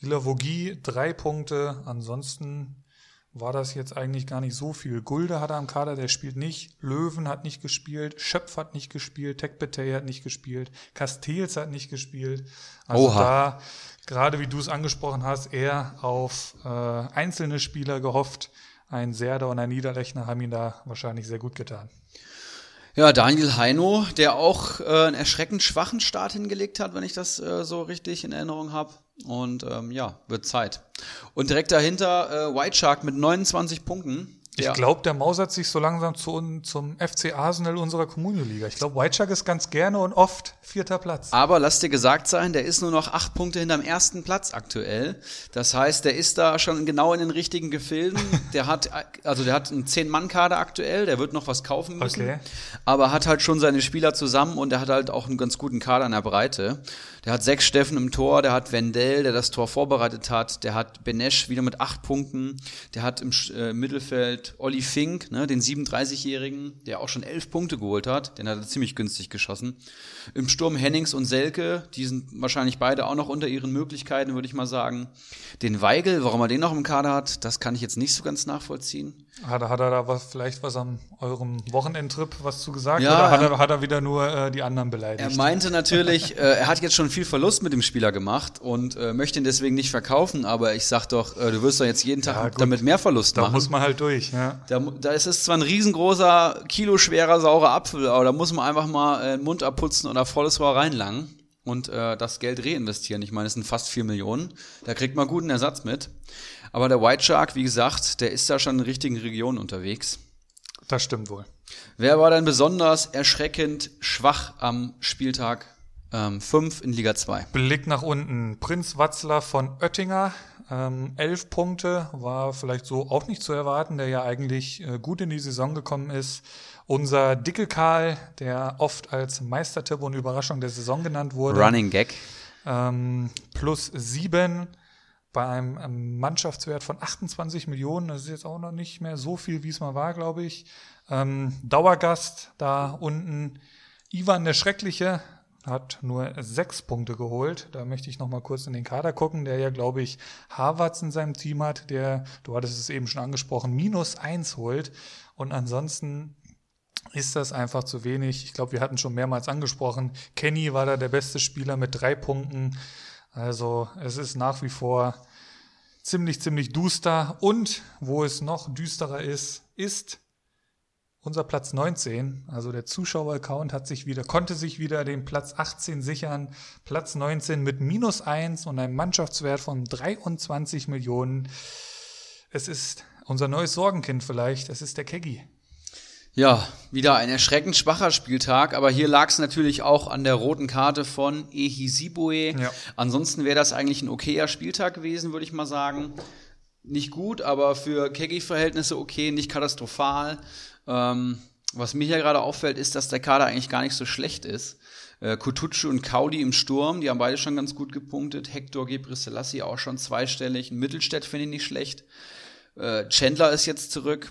Lila Vogie 3 Punkte. Ansonsten war das jetzt eigentlich gar nicht so viel. Gulde hat er am Kader, der spielt nicht. Löwen hat nicht gespielt. Schöpf hat nicht gespielt. Tekbetey hat nicht gespielt. Castells hat nicht gespielt. Also Oha. da, gerade wie du es angesprochen hast, eher auf äh, einzelne Spieler gehofft. Ein Serda und ein Niederlechner haben ihn da wahrscheinlich sehr gut getan. Ja, Daniel Heino, der auch äh, einen erschreckend schwachen Start hingelegt hat, wenn ich das äh, so richtig in Erinnerung habe. Und ähm, ja, wird Zeit. Und direkt dahinter äh, White Shark mit 29 Punkten. Ich glaube, der mausert sich so langsam zu, zum FC Arsenal unserer Kommunio-Liga. Ich glaube, White Shark ist ganz gerne und oft vierter Platz. Aber lass dir gesagt sein, der ist nur noch acht Punkte hinterm ersten Platz aktuell. Das heißt, der ist da schon genau in den richtigen Gefilden. der hat, also der hat einen Zehn-Mann-Kader aktuell, der wird noch was kaufen müssen. Okay. Aber hat halt schon seine Spieler zusammen und der hat halt auch einen ganz guten Kader in der Breite. Der hat sechs Steffen im Tor, der hat Wendell, der das Tor vorbereitet hat, der hat Benesch wieder mit acht Punkten, der hat im äh, Mittelfeld Olli Fink, ne, den 37-Jährigen, der auch schon elf Punkte geholt hat, den hat er ziemlich günstig geschossen. Im Sturm Hennings und Selke, die sind wahrscheinlich beide auch noch unter ihren Möglichkeiten, würde ich mal sagen. Den Weigel, warum er den noch im Kader hat, das kann ich jetzt nicht so ganz nachvollziehen. Hat, hat er da was, vielleicht was an eurem Wochenendtrip was zu gesagt? Ja, oder hat er, hat er wieder nur äh, die anderen beleidigt? Er meinte natürlich, äh, er hat jetzt schon viel Verlust mit dem Spieler gemacht und äh, möchte ihn deswegen nicht verkaufen, aber ich sag doch, äh, du wirst doch jetzt jeden Tag ja, damit mehr Verlust da machen. Da muss man halt durch, ja. Da, da ist es zwar ein riesengroßer, kiloschwerer, saurer Apfel, aber da muss man einfach mal äh, den Mund abputzen oder volles Rohr reinlangen und äh, das Geld reinvestieren. Ich meine, es sind fast vier Millionen. Da kriegt man guten Ersatz mit. Aber der White Shark, wie gesagt, der ist da schon in richtigen Regionen unterwegs. Das stimmt wohl. Wer war denn besonders erschreckend schwach am Spieltag 5 ähm, in Liga 2? Blick nach unten. Prinz Watzler von Oettinger. Ähm, elf Punkte war vielleicht so auch nicht zu erwarten, der ja eigentlich äh, gut in die Saison gekommen ist. Unser Dicke Karl, der oft als Meistertipp und Überraschung der Saison genannt wurde. Running Gag. Ähm, plus sieben bei einem Mannschaftswert von 28 Millionen. Das ist jetzt auch noch nicht mehr so viel, wie es mal war, glaube ich. Ähm, Dauergast da unten. Ivan der Schreckliche hat nur sechs Punkte geholt. Da möchte ich noch mal kurz in den Kader gucken, der ja, glaube ich, Harvards in seinem Team hat, der, du hattest es eben schon angesprochen, minus eins holt. Und ansonsten ist das einfach zu wenig. Ich glaube, wir hatten schon mehrmals angesprochen. Kenny war da der beste Spieler mit drei Punkten. Also es ist nach wie vor ziemlich, ziemlich duster. Und wo es noch düsterer ist, ist unser Platz 19. Also der Zuschauer-Account hat sich wieder, konnte sich wieder den Platz 18 sichern. Platz 19 mit minus 1 und einem Mannschaftswert von 23 Millionen. Es ist unser neues Sorgenkind vielleicht. Es ist der Keggy. Ja, wieder ein erschreckend schwacher Spieltag, aber hier lag es natürlich auch an der roten Karte von Ehisibue. Ja. Ansonsten wäre das eigentlich ein okayer Spieltag gewesen, würde ich mal sagen. Nicht gut, aber für Keggy-Verhältnisse okay, nicht katastrophal. Ähm, was mir hier gerade auffällt, ist, dass der Kader eigentlich gar nicht so schlecht ist. Äh, Kutucu und Kaudi im Sturm, die haben beide schon ganz gut gepunktet. Hector Gebrselassie auch schon zweistellig. Mittelstädt finde ich nicht schlecht. Äh, Chandler ist jetzt zurück.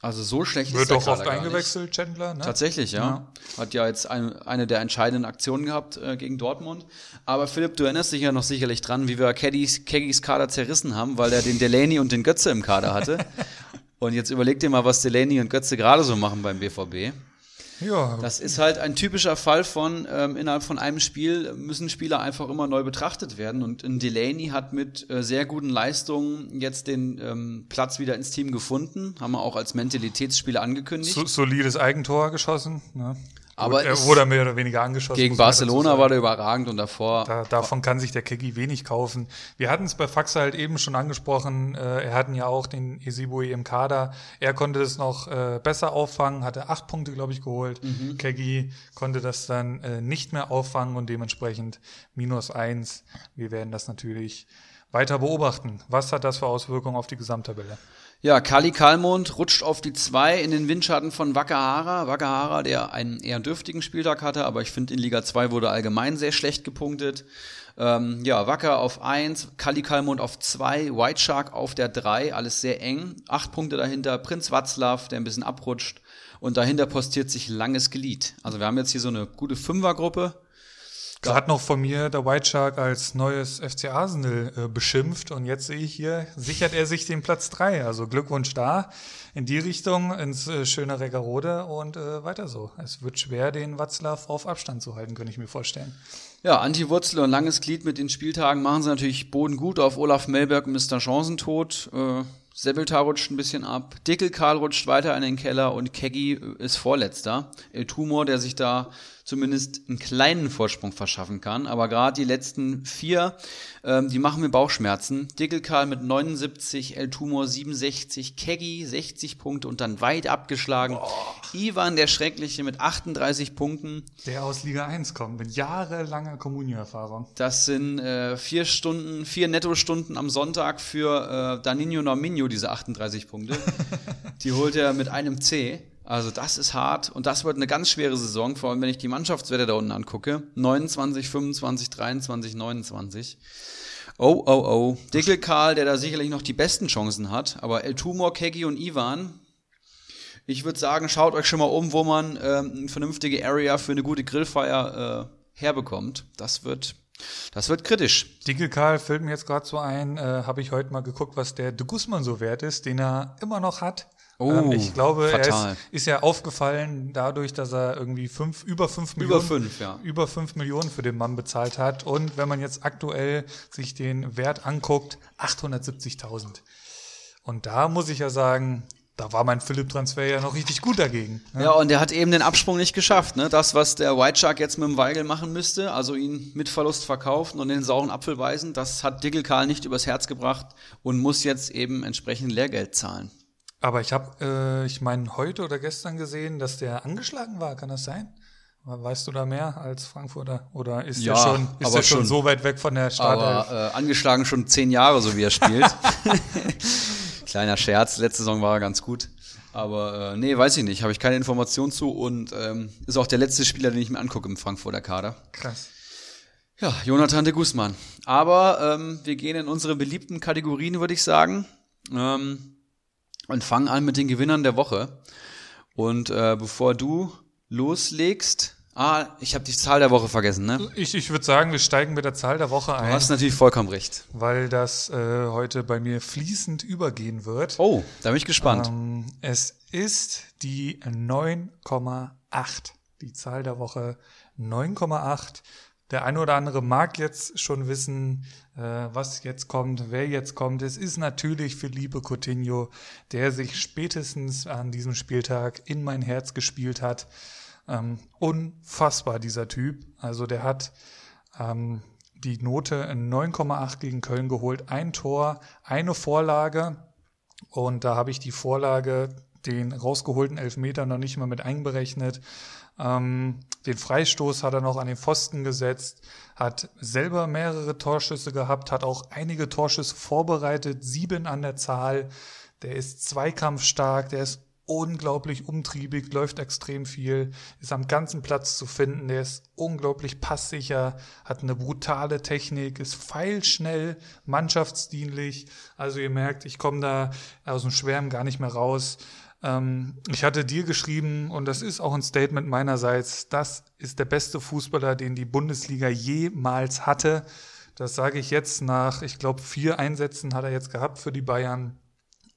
Also so schlecht Wird ist der doch oft eingewechselt, Chandler, ne? Tatsächlich, ja. Ja. Hat ja jetzt ein, eine der entscheidenden Aktionen gehabt äh, gegen Dortmund. Aber Philipp, du erinnerst dich ja noch sicherlich dran, wie wir Keggys, Keggys Kader zerrissen haben, weil er den Delaney und den Götze im Kader hatte. und jetzt überleg dir mal, was Delaney und Götze gerade so machen beim BVB. Ja, Das ist halt ein typischer Fall von, ähm, innerhalb von einem Spiel müssen Spieler einfach immer neu betrachtet werden. Und Delaney hat mit äh, sehr guten Leistungen jetzt den ähm, Platz wieder ins Team gefunden. Haben wir auch als Mentalitätsspieler angekündigt. so, solides Eigentor geschossen. Ne? Aber er ist- wurde mehr oder weniger angeschossen. Gegen Barcelona war der überragend und davor. Da, davon kann sich der Keggy wenig kaufen. Wir hatten es bei Faxe halt eben schon angesprochen. Äh, er hatten ja auch den Isibui im Kader. Er konnte es noch äh, besser auffangen, hatte acht Punkte, glaube ich, geholt. Mhm. Keggy konnte das dann äh, nicht mehr auffangen und dementsprechend minus eins. Wir werden das natürlich weiter beobachten. Was hat das für Auswirkungen auf die Gesamttabelle? Ja, Kali Kalmund rutscht auf die 2 in den Windschatten von Wakahara. Wakahara, der einen eher dürftigen Spieltag hatte, aber ich finde in Liga 2 wurde allgemein sehr schlecht gepunktet. Ähm, ja, Wacker auf 1, Kali Kalmund auf 2, White Shark auf der 3, alles sehr eng. Acht Punkte dahinter, Prinz Watzlaw, der ein bisschen abrutscht. Und dahinter postiert sich Langes Glied. Also wir haben jetzt hier so eine gute Fünfergruppe. Da hat noch von mir der White Shark als neues FC Arsenal äh, beschimpft und jetzt sehe ich hier, sichert er sich den Platz drei. Also Glückwunsch da in die Richtung, ins äh, schöne Reggerode und äh, weiter so. Es wird schwer, den Watzlaw auf Abstand zu halten, könnte ich mir vorstellen. Ja, Anti-Wurzel und langes Glied mit den Spieltagen machen sie natürlich Boden gut auf Olaf Melberg und Mr. Chancentod. Äh, Sebeltar rutscht ein bisschen ab. Dickel Karl rutscht weiter in den Keller und Keggy ist Vorletzter. El Tumor, der sich da zumindest einen kleinen Vorsprung verschaffen kann. Aber gerade die letzten vier, ähm, die machen mir Bauchschmerzen. Dickel Karl mit 79, El Tumor 67, Keggy 60 Punkte und dann weit abgeschlagen. Ivan, der Schreckliche, mit 38 Punkten. Der aus Liga 1 kommt, mit jahrelanger Kommunio-Erfahrung. Das sind äh, vier Stunden, vier Nettostunden am Sonntag für äh, Danilo Norminho, diese 38 Punkte. die holt er mit einem C. Also das ist hart und das wird eine ganz schwere Saison, vor allem wenn ich die Mannschaftswerte da unten angucke. 29, 25, 23, 29. Oh, oh, oh. Dickel Karl, der da sicherlich noch die besten Chancen hat, aber El Tumor, Kegi und Ivan, ich würde sagen, schaut euch schon mal um, wo man ähm, eine vernünftige Area für eine gute Grillfeier äh, herbekommt. Das wird, das wird kritisch. Dicke Karl fällt mir jetzt gerade so ein, äh, habe ich heute mal geguckt, was der De Guzman so wert ist, den er immer noch hat. Oh, ähm, ich glaube, fatal. er ist, ist ja aufgefallen dadurch, dass er irgendwie fünf, über fünf Millionen, fünf, ja. über fünf Millionen für den Mann bezahlt hat. Und wenn man jetzt aktuell sich den Wert anguckt, 870.000. Und da muss ich ja sagen, da war mein Philipp-Transfer ja noch richtig gut dagegen. ne? Ja, und er hat eben den Absprung nicht geschafft. Ne? Das, was der White Shark jetzt mit dem Weigel machen müsste, also ihn mit Verlust verkaufen und den sauren Apfel beißen, das hat Dickel Karl nicht übers Herz gebracht und muss jetzt eben entsprechend Lehrgeld zahlen. Aber ich habe, äh, ich meine, heute oder gestern gesehen, dass der angeschlagen war. Kann das sein? Weißt du da mehr als Frankfurter? Oder ist Ja, der schon, ist aber der schon schon. so weit weg von der Startelf? Aber äh, angeschlagen schon zehn Jahre, so wie er spielt. Kleiner Scherz, letzte Saison war er ganz gut. Aber äh, nee, weiß ich nicht, habe ich keine Information zu und ähm, ist auch der letzte Spieler, den ich mir angucke im Frankfurter Kader. Krass. Ja, Jonathan de Guzman. Aber ähm, wir gehen in unsere beliebten Kategorien, würde ich sagen. Ähm, und fangen an mit den Gewinnern der Woche. Und äh, bevor du loslegst, ah, ich habe die Zahl der Woche vergessen, ne? Ich, ich würde sagen, wir steigen mit der Zahl der Woche Du ein, hast natürlich vollkommen recht. weil das äh, heute bei mir fließend übergehen wird. Oh, da bin ich gespannt. Ähm, es ist die 9,8. Die Zahl der Woche 9,8. Der eine oder andere mag jetzt schon wissen, äh, was jetzt kommt, wer jetzt kommt. Es ist natürlich Felipe Coutinho, der sich spätestens an diesem Spieltag in mein Herz gespielt hat. Ähm, unfassbar, dieser Typ. Also der hat ähm, die Note 9,8 gegen Köln geholt. Ein Tor, eine Vorlage. Und da habe ich die Vorlage, den rausgeholten Elfmeter noch nicht mal mit einberechnet. Ähm, den Freistoß hat er noch an den Pfosten gesetzt, hat selber mehrere Torschüsse gehabt, hat auch einige Torschüsse vorbereitet, sieben an der Zahl. Der ist zweikampfstark, der ist unglaublich umtriebig, läuft extrem viel, ist am ganzen Platz zu finden, der ist unglaublich passsicher, hat eine brutale Technik, ist feilschnell, mannschaftsdienlich. Also ihr merkt, ich komme da aus dem Schwärmen gar nicht mehr raus. Ähm, ich hatte dir geschrieben, und das ist auch ein Statement meinerseits, das ist der beste Fußballer, den die Bundesliga jemals hatte. Das sage ich jetzt nach, ich glaube, vier Einsätzen hat er jetzt gehabt für die Bayern.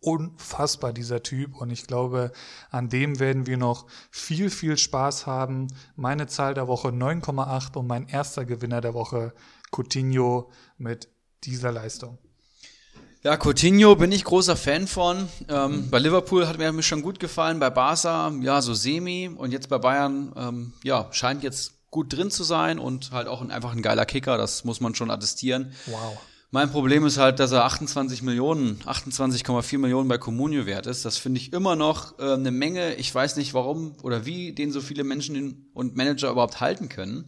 Unfassbar, dieser Typ. Und ich glaube, an dem werden wir noch viel, viel Spaß haben. Meine Zahl der Woche 9,8 und mein erster Gewinner der Woche Coutinho mit dieser Leistung. Ja, Coutinho bin ich großer Fan von. Ähm, bei Liverpool hat mir schon gut gefallen, bei Barca ja so semi und jetzt bei Bayern ähm, ja scheint jetzt gut drin zu sein und halt auch ein, einfach ein geiler Kicker, das muss man schon attestieren. Wow. Mein Problem ist halt, dass er 28 Millionen, 28,4 Millionen bei Comunio wert ist. Das finde ich immer noch äh, eine Menge. Ich weiß nicht, warum oder wie den so viele Menschen und Manager überhaupt halten können.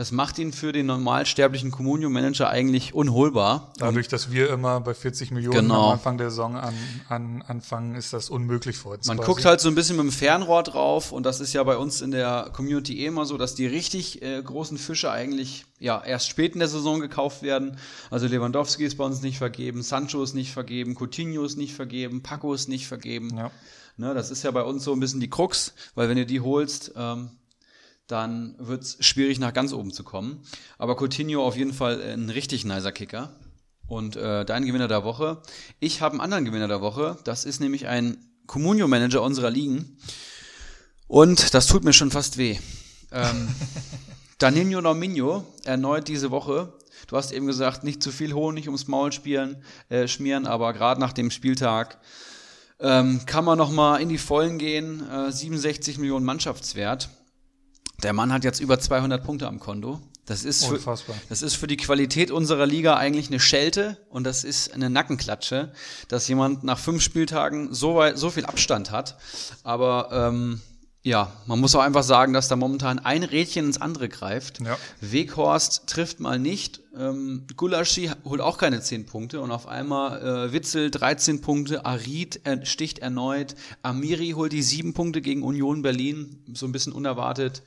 Das macht ihn für den normalsterblichen Communio-Manager eigentlich unholbar. Dadurch, dass wir immer bei 40 Millionen genau. am Anfang der Saison an, an, anfangen, ist das unmöglich für uns. Man quasi. guckt halt so ein bisschen mit dem Fernrohr drauf und das ist ja bei uns in der Community eh immer so, dass die richtig äh, großen Fische eigentlich ja erst spät in der Saison gekauft werden. Also Lewandowski ist bei uns nicht vergeben, Sancho ist nicht vergeben, Coutinho ist nicht vergeben, Paco ist nicht vergeben. Ja. Ne, das ist ja bei uns so ein bisschen die Krux, weil wenn du die holst, ähm, dann wird es schwierig, nach ganz oben zu kommen. Aber Coutinho auf jeden Fall ein richtig nicer Kicker. Und äh, dein Gewinner der Woche. Ich habe einen anderen Gewinner der Woche. Das ist nämlich ein Comunio-Manager unserer Ligen. Und das tut mir schon fast weh. Ähm, Danilo Nominho erneut diese Woche. Du hast eben gesagt, nicht zu viel Honig ums Maul spielen, äh, schmieren, aber gerade nach dem Spieltag ähm, kann man noch mal in die Vollen gehen. Äh, 67 Millionen Mannschaftswert. Der Mann hat jetzt über 200 Punkte am Konto. Das ist, für, das ist für die Qualität unserer Liga eigentlich eine Schelte und das ist eine Nackenklatsche, dass jemand nach fünf Spieltagen so, weit, so viel Abstand hat. Aber ähm, ja, man muss auch einfach sagen, dass da momentan ein Rädchen ins andere greift. Ja. Weghorst trifft mal nicht. Ähm, Gulaschi holt auch keine 10 Punkte und auf einmal äh, Witzel 13 Punkte, Arid er, sticht erneut, Amiri holt die 7 Punkte gegen Union Berlin, so ein bisschen unerwartet.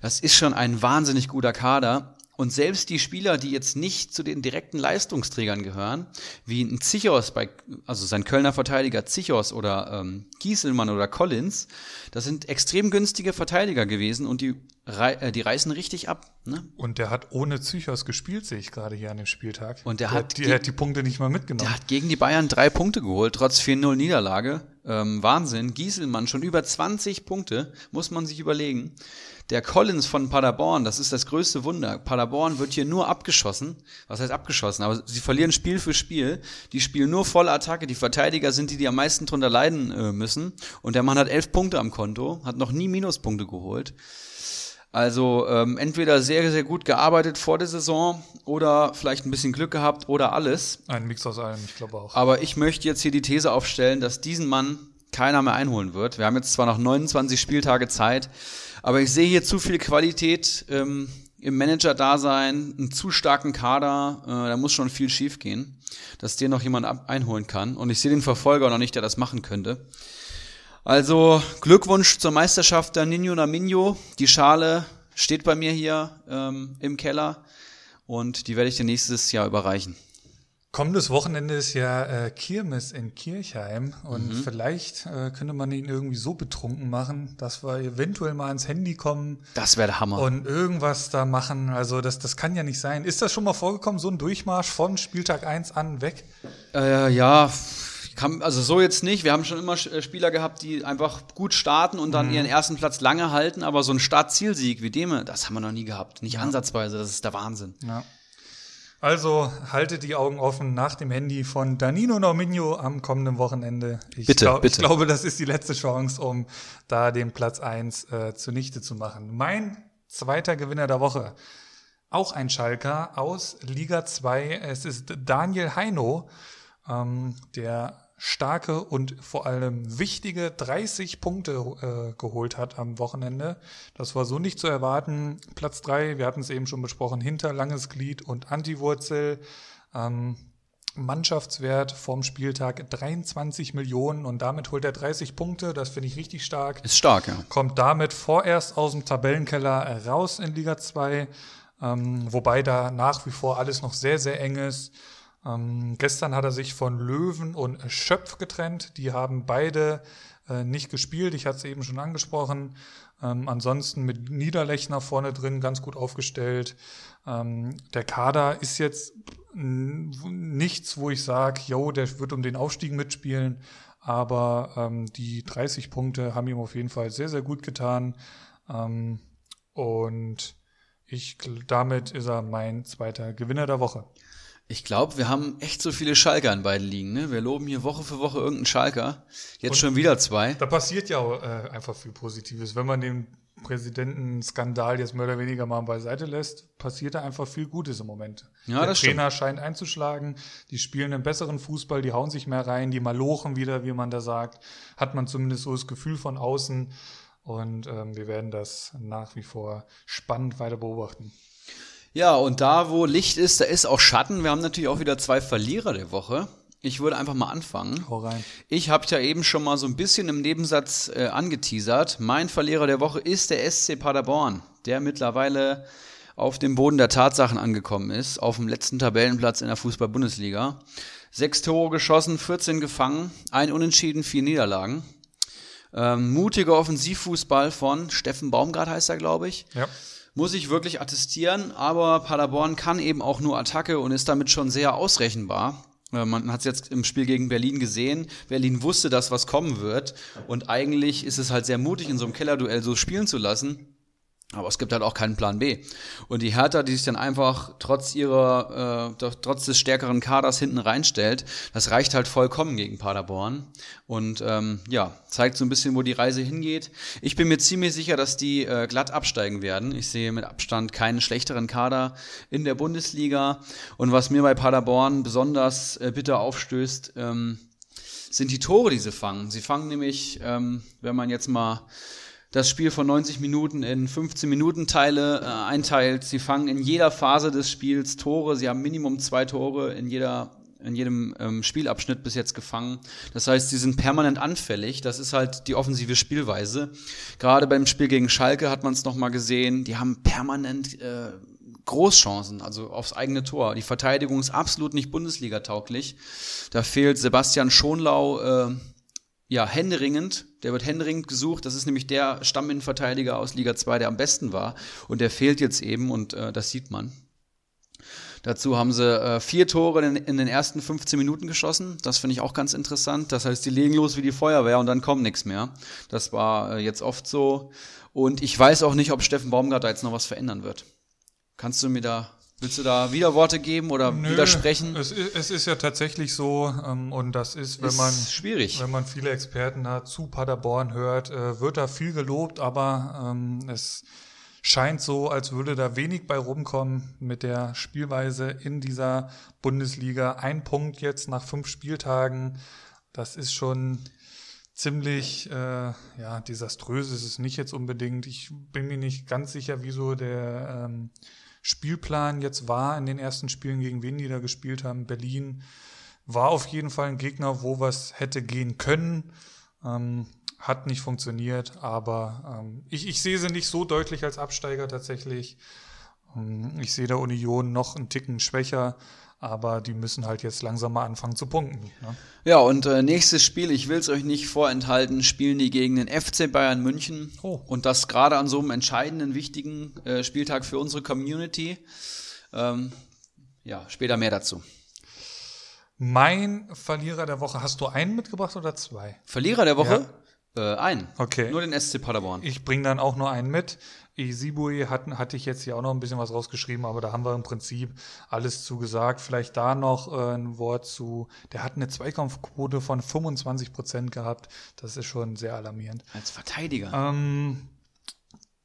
Das ist schon ein wahnsinnig guter Kader. Und selbst die Spieler, die jetzt nicht zu den direkten Leistungsträgern gehören, wie ein Zichos bei, also sein Kölner Verteidiger Zichos oder ähm, Gieselmann oder Collins, das sind extrem günstige Verteidiger gewesen und die, äh, die reißen richtig ab. Ne? Und der hat ohne Zichos gespielt, sehe ich gerade hier an dem Spieltag. Und der, der hat, die, der hat die Punkte nicht mal mitgenommen. Der hat gegen die Bayern drei Punkte geholt, trotz 4-0 Niederlage. Ähm, Wahnsinn. Gieselmann schon über 20 Punkte, muss man sich überlegen. Der Collins von Paderborn, das ist das größte Wunder. Paderborn wird hier nur abgeschossen. Was heißt abgeschossen? Aber sie verlieren Spiel für Spiel. Die spielen nur volle Attacke. Die Verteidiger sind die, die am meisten drunter leiden äh, müssen. Und der Mann hat elf Punkte am Konto, hat noch nie Minuspunkte geholt. Also ähm, entweder sehr, sehr gut gearbeitet vor der Saison oder vielleicht ein bisschen Glück gehabt oder alles. Ein Mix aus allem, ich glaube auch. Aber ich möchte jetzt hier die These aufstellen, dass diesen Mann keiner mehr einholen wird. Wir haben jetzt zwar noch 29 Spieltage Zeit, aber ich sehe hier zu viel Qualität ähm, im Manager-Dasein, einen zu starken Kader, äh, da muss schon viel schief gehen, dass dir noch jemand ab einholen kann. Und ich sehe den Verfolger noch nicht, der das machen könnte. Also Glückwunsch zur Meisterschaft der Nino Naminho. Die Schale steht bei mir hier ähm, im Keller und die werde ich dir nächstes Jahr überreichen. Kommendes Wochenende ist ja äh, Kirmes in Kirchheim und mhm. vielleicht äh, könnte man ihn irgendwie so betrunken machen, dass wir eventuell mal ins Handy kommen. Das wäre der Hammer. Und irgendwas da machen. Also das, das kann ja nicht sein. Ist das schon mal vorgekommen, so ein Durchmarsch von Spieltag 1 an weg? Äh, ja, kann, also so jetzt nicht. Wir haben schon immer äh, Spieler gehabt, die einfach gut starten und dann mhm. ihren ersten Platz lange halten, aber so ein Start-Zielsieg wie dem, das haben wir noch nie gehabt. Nicht ja. ansatzweise, das ist der Wahnsinn. Ja. Also haltet die Augen offen nach dem Handy von Danino Norminho am kommenden Wochenende. Ich bitte, glaub, bitte. Ich glaube, das ist die letzte Chance, um da den Platz eins äh, zunichte zu machen. Mein zweiter Gewinner der Woche, auch ein Schalker aus Liga 2. Es ist Daniel Heino, ähm, der starke und vor allem wichtige 30 Punkte äh, geholt hat am Wochenende. Das war so nicht zu erwarten. Platz drei, wir hatten es eben schon besprochen, hinter Langes Glied und Antiwurzel. Ähm, Mannschaftswert vom Spieltag 23 Millionen und damit holt er 30 Punkte. Das finde ich richtig stark. Ist stark, ja. Kommt damit vorerst aus dem Tabellenkeller raus in Liga 2, ähm, wobei da nach wie vor alles noch sehr, sehr eng ist. Ähm, gestern hat er sich von Löwen und Schöpf getrennt. Die haben beide äh, nicht gespielt. Ich hatte es eben schon angesprochen. Ähm, ansonsten mit Niederlechner vorne drin ganz gut aufgestellt. Ähm, der Kader ist jetzt nichts, wo ich sage, yo, der wird um den Aufstieg mitspielen. Aber ähm, die 30 Punkte haben ihm auf jeden Fall sehr, sehr gut getan. Ähm, und ich, damit ist er mein zweiter Gewinner der Woche. Ich glaube, wir haben echt so viele Schalker in beiden Ligen. Ne? Wir loben hier Woche für Woche irgendeinen Schalker. Jetzt Und schon wieder zwei. Da passiert ja auch, äh, einfach viel Positives. Wenn man den Präsidentenskandal jetzt mehr oder weniger mal beiseite lässt, passiert da einfach viel Gutes im Moment. Ja, Der Trainer stimmt. scheint einzuschlagen, die spielen einen besseren Fußball, die hauen sich mehr rein, die malochen wieder, wie man da sagt. Hat man zumindest so das Gefühl von außen. Und ähm, wir werden das nach wie vor spannend weiter beobachten. Ja, und da, wo Licht ist, da ist auch Schatten. Wir haben natürlich auch wieder zwei Verlierer der Woche. Ich würde einfach mal anfangen. Hau rein. Ich habe ja eben schon mal so ein bisschen im Nebensatz äh, angeteasert. Mein Verlierer der Woche ist der SC Paderborn, der mittlerweile auf dem Boden der Tatsachen angekommen ist, auf dem letzten Tabellenplatz in der Fußball-Bundesliga. Sechs Tore geschossen, 14 gefangen, ein Unentschieden, vier Niederlagen. Ähm, mutiger Offensivfußball von Steffen Baumgart heißt er, glaube ich. Ja muss ich wirklich attestieren, aber Paderborn kann eben auch nur Attacke und ist damit schon sehr ausrechenbar. Äh, man hat es jetzt im Spiel gegen Berlin gesehen. Berlin wusste das, was kommen wird. Und eigentlich ist es halt sehr mutig, in so einem Kellerduell so spielen zu lassen. Aber es gibt halt auch keinen Plan B. Und die Hertha, die sich dann einfach trotz ihrer, äh, trotz des stärkeren Kaders hinten reinstellt, das reicht halt vollkommen gegen Paderborn. Und ähm, ja, zeigt so ein bisschen, wo die Reise hingeht. Ich bin mir ziemlich sicher, dass die äh, glatt absteigen werden. Ich sehe mit Abstand keinen schlechteren Kader in der Bundesliga. Und was mir bei Paderborn besonders äh, bitter aufstößt, ähm, sind die Tore, die sie fangen. Sie fangen nämlich, ähm, wenn man jetzt mal das Spiel von 90 Minuten in 15 Minuten Teile äh, einteilt. Sie fangen in jeder Phase des Spiels Tore. Sie haben Minimum zwei Tore in jeder in jedem ähm, Spielabschnitt bis jetzt gefangen. Das heißt, sie sind permanent anfällig. Das ist halt die offensive Spielweise. Gerade beim Spiel gegen Schalke hat man es nochmal gesehen. Die haben permanent äh, Großchancen, also aufs eigene Tor. Die Verteidigung ist absolut nicht Bundesliga-tauglich. Da fehlt Sebastian Schonlau äh, ja, händeringend. Der wird händeringend gesucht. Das ist nämlich der Stamminnenverteidiger aus Liga 2, der am besten war. Und der fehlt jetzt eben und äh, das sieht man. Dazu haben sie äh, vier Tore in, in, den ersten 15 Minuten geschossen. Das finde ich auch ganz interessant. Das heißt, die legen los wie die Feuerwehr und dann kommt nichts mehr. Das war äh, jetzt oft so. Und ich weiß auch nicht, ob Steffen Baumgart da jetzt noch was verändern wird. Kannst du mir da Willst du da Widerworte geben oder Nö, widersprechen? Es ist, es ist ja tatsächlich so, ähm, und das ist, wenn ist man schwierig. wenn man viele Experten da zu Paderborn hört, äh, wird da viel gelobt, aber ähm, es scheint so, als würde da wenig bei rumkommen mit der Spielweise in dieser Bundesliga. Ein Punkt jetzt nach fünf Spieltagen, das ist schon ziemlich äh, ja desaströs. Ist es nicht jetzt unbedingt. Ich bin mir nicht ganz sicher, wieso der ähm, Spielplan jetzt war in den ersten Spielen, gegen wen die da gespielt haben. Berlin war auf jeden Fall ein Gegner, wo was hätte gehen können. Ähm, hat nicht funktioniert, aber ähm, ich, ich sehe sie nicht so deutlich als Absteiger tatsächlich. Ähm, ich sehe der Union noch einen Ticken schwächer, aber die müssen halt jetzt langsam mal anfangen zu punkten. Ne? Ja, und äh, nächstes Spiel, ich will es euch nicht vorenthalten, spielen die gegen den FC Bayern München. Oh. Und das gerade an so einem entscheidenden, wichtigen äh, Spieltag für unsere Community. Ähm, ja, später mehr dazu. Mein Verlierer der Woche, hast du einen mitgebracht oder zwei? Verlierer der Woche? Ja. Äh, einen. Okay. Nur den SC Paderborn. Ich bringe dann auch nur einen mit. Isibui hatten, hatte ich jetzt hier auch noch ein bisschen was rausgeschrieben, aber da haben wir im Prinzip alles zugesagt. Vielleicht da noch äh, ein Wort zu, der hat eine Zweikampfquote von 25 Prozent gehabt. Das ist schon sehr alarmierend. Als Verteidiger. Ähm,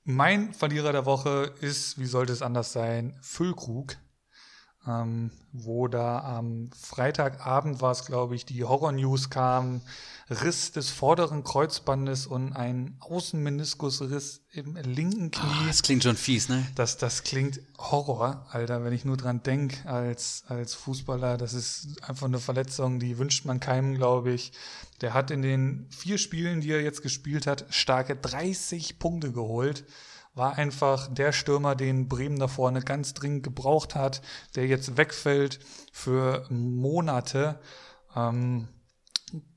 mein Verlierer der Woche ist, wie sollte es anders sein, Füllkrug ähm, wo da am Freitagabend war es, glaube ich, die Horror-News kam, Riss des vorderen Kreuzbandes und ein Außenmeniskusriss im linken Knie. Oh, das klingt schon fies, ne? Das, das klingt Horror, Alter, wenn ich nur dran denk als, als Fußballer. Das ist einfach eine Verletzung, die wünscht man keinem, glaube ich. Der hat in den vier Spielen, die er jetzt gespielt hat, starke 30 Punkte geholt. War einfach der Stürmer, den Bremen da vorne ganz dringend gebraucht hat, der jetzt wegfällt für Monate. Ähm,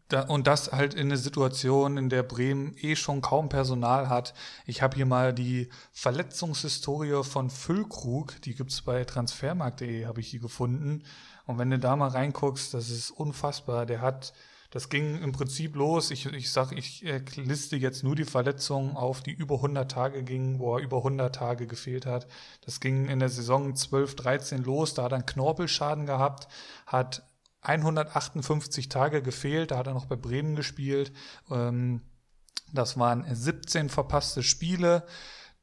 da, und das halt in einer Situation, in der Bremen eh schon kaum Personal hat. Ich habe hier mal die Verletzungshistorie von Füllkrug, die gibt's bei transfermarkt.de, habe ich hier gefunden. Und wenn du da mal reinguckst, das ist unfassbar. Der hat, das ging im Prinzip los. Ich, ich sag, ich liste jetzt nur die Verletzungen auf, die über 100 Tage gingen, wo er über 100 Tage gefehlt hat. Das ging in der Saison 12, 13 los. Da hat er einen Knorpelschaden gehabt, hat 158 Tage gefehlt, da hat er noch bei Bremen gespielt. Ähm, das waren 17 verpasste Spiele.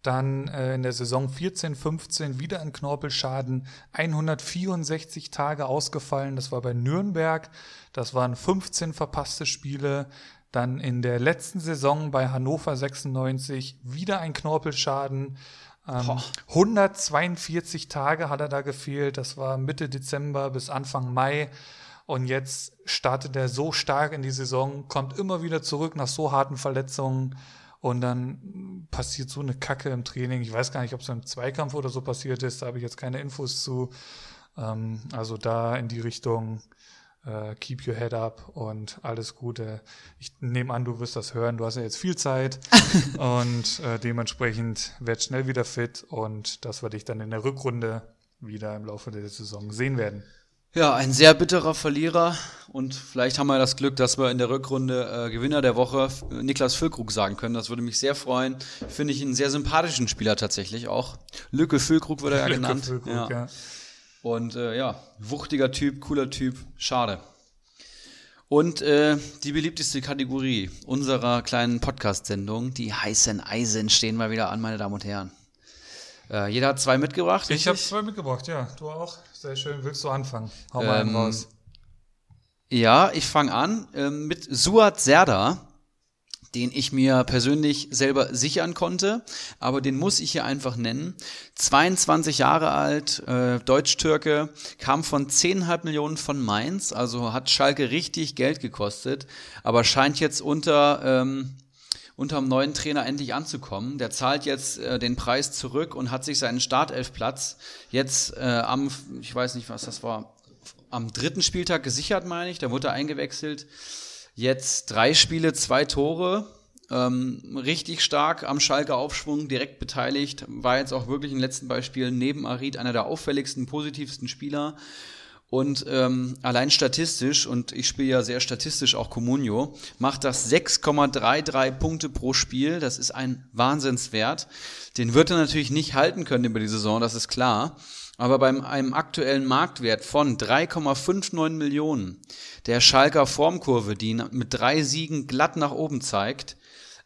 Dann äh, in der Saison 14, 15 wieder ein Knorpelschaden, 164 Tage ausgefallen, das war bei Nürnberg, das waren 15 verpasste Spiele. Dann in der letzten Saison bei Hannover 96 wieder ein Knorpelschaden. Ähm, 142 Tage hat er da gefehlt, das war Mitte Dezember bis Anfang Mai. Und jetzt startet er so stark in die Saison, kommt immer wieder zurück nach so harten Verletzungen. Und dann passiert so eine Kacke im Training. Ich weiß gar nicht, ob es im Zweikampf oder so passiert ist. Da habe ich jetzt keine Infos zu. Ähm, also da in die Richtung äh, keep your head up und alles Gute. Ich nehme an, du wirst das hören. Du hast ja jetzt viel Zeit und äh, dementsprechend werd schnell wieder fit und dass wir dich dann in der Rückrunde wieder im Laufe der Saison sehen werden. Ja, ein sehr bitterer Verlierer und vielleicht haben wir das Glück, dass wir in der Rückrunde äh, Gewinner der Woche Niklas Füllkrug sagen können. Das würde mich sehr freuen. Finde ich einen sehr sympathischen Spieler tatsächlich auch. Lücke Füllkrug wurde er ja genannt. Füllkrug, ja. ja. Und äh, ja, wuchtiger Typ, cooler Typ, schade. Und äh, die beliebteste Kategorie unserer kleinen Podcast-Sendung, die heißen Eisen, stehen mal wieder an, meine Damen und Herren. Äh, jeder hat zwei mitgebracht. Ich habe zwei mitgebracht, ja. Du auch. Sehr schön. Willst du anfangen? Hau mal ähm, raus. Ja, ich fange an ähm, mit Suat Serda, den ich mir persönlich selber sichern konnte, aber den muss ich hier einfach nennen. 22 Jahre alt, äh, Deutsch-Türke, kam von 10,5 Millionen von Mainz, also hat Schalke richtig Geld gekostet, aber scheint jetzt unter ähm, unterm neuen Trainer endlich anzukommen. Der zahlt jetzt äh, den Preis zurück und hat sich seinen Startelfplatz jetzt äh, am, ich weiß nicht, was das war, am dritten Spieltag gesichert, meine ich. Da wurde er eingewechselt. Jetzt drei Spiele, zwei Tore. Ähm, richtig stark am Schalke Aufschwung, direkt beteiligt. War jetzt auch wirklich in den letzten Beispielen neben Arid einer der auffälligsten, positivsten Spieler. Und ähm, allein statistisch, und ich spiele ja sehr statistisch auch Comunio, macht das 6,33 Punkte pro Spiel. Das ist ein Wahnsinnswert. Den wird er natürlich nicht halten können über die Saison, das ist klar. Aber beim einem aktuellen Marktwert von 3,59 Millionen, der Schalker Formkurve, die mit drei Siegen glatt nach oben zeigt,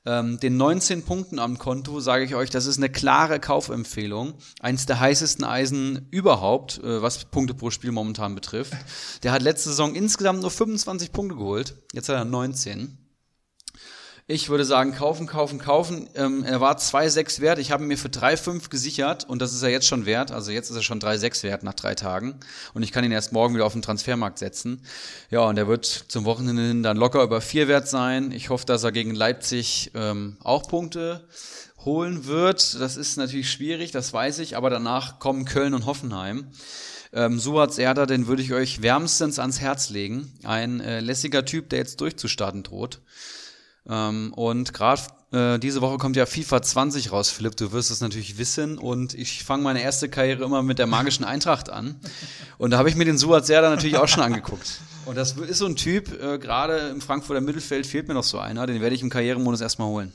ähm, den 19 Punkten am Konto sage ich euch, das ist eine klare Kaufempfehlung. Eins der heißesten Eisen überhaupt, äh, was Punkte pro Spiel momentan betrifft. Der hat letzte Saison insgesamt nur 25 Punkte geholt. Jetzt hat er 19. Ich würde sagen, kaufen, kaufen, kaufen. Ähm, er war 2,6 wert. Ich habe ihn mir für 3,5 gesichert und das ist er jetzt schon wert. Also jetzt ist er schon 3,6 wert nach drei Tagen. Und ich kann ihn erst morgen wieder auf den Transfermarkt setzen. Ja, und er wird zum Wochenende hin dann locker über 4 wert sein. Ich hoffe, dass er gegen Leipzig ähm, auch Punkte holen wird. Das ist natürlich schwierig, das weiß ich. Aber danach kommen Köln und Hoffenheim. Ähm, Suat Serda, den würde ich euch wärmstens ans Herz legen. Ein äh, lässiger Typ, der jetzt durchzustarten droht. Ähm, und gerade äh, diese Woche kommt ja FIFA 20 raus, Philipp, du wirst es natürlich wissen. Und ich fange meine erste Karriere immer mit der magischen Eintracht an. Und da habe ich mir den Suat Serda natürlich auch schon angeguckt. Und das ist so ein Typ, äh, gerade im Frankfurter Mittelfeld fehlt mir noch so einer, den werde ich im Karrieremodus erstmal holen.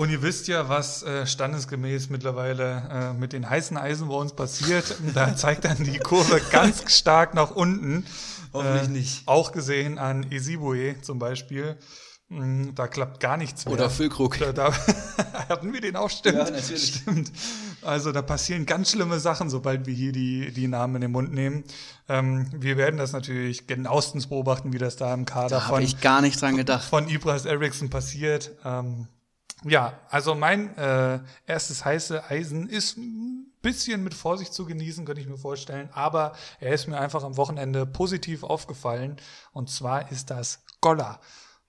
Und ihr wisst ja, was äh, standesgemäß mittlerweile äh, mit den heißen Eisen bei uns passiert. Da zeigt dann die Kurve ganz stark nach unten. Hoffentlich äh, nicht. Auch gesehen an Esibue zum Beispiel. Mm, da klappt gar nichts mehr. Oder Füllkrug. Da, da hatten wir den auch, stimmt. Ja, natürlich. Stimmt. Also da passieren ganz schlimme Sachen, sobald wir hier die, die Namen in den Mund nehmen. Ähm, wir werden das natürlich genauestens beobachten, wie das da im Kader da von, ich gar nicht dran gedacht. von Ibras Eriksson passiert. Ähm, ja, also mein äh, erstes heiße Eisen ist ein bisschen mit Vorsicht zu genießen, könnte ich mir vorstellen. Aber er ist mir einfach am Wochenende positiv aufgefallen. Und zwar ist das Goller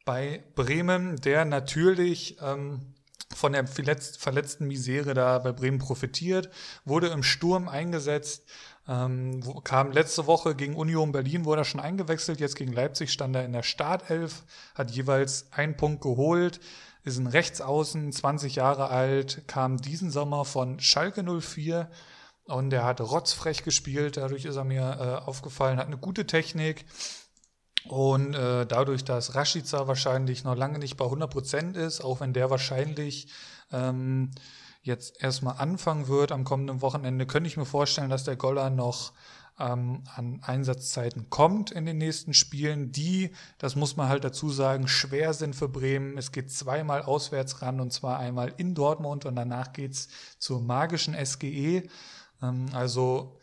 bei Bremen, der natürlich ähm, von der verletzten Misere da bei Bremen profitiert, wurde im Sturm eingesetzt, ähm, kam letzte Woche gegen Union Berlin, wurde er schon eingewechselt, jetzt gegen Leipzig stand er in der Startelf, hat jeweils einen Punkt geholt, ist ein Rechtsaußen, 20 Jahre alt, kam diesen Sommer von Schalke 04 und er hat rotzfrech gespielt, dadurch ist er mir äh, aufgefallen, hat eine gute Technik, und äh, dadurch, dass Rashica wahrscheinlich noch lange nicht bei 100% ist, auch wenn der wahrscheinlich ähm, jetzt erstmal anfangen wird am kommenden Wochenende, könnte ich mir vorstellen, dass der Goller noch ähm, an Einsatzzeiten kommt in den nächsten Spielen, die, das muss man halt dazu sagen, schwer sind für Bremen. Es geht zweimal auswärts ran und zwar einmal in Dortmund und danach geht's zur magischen SGE. Ähm, also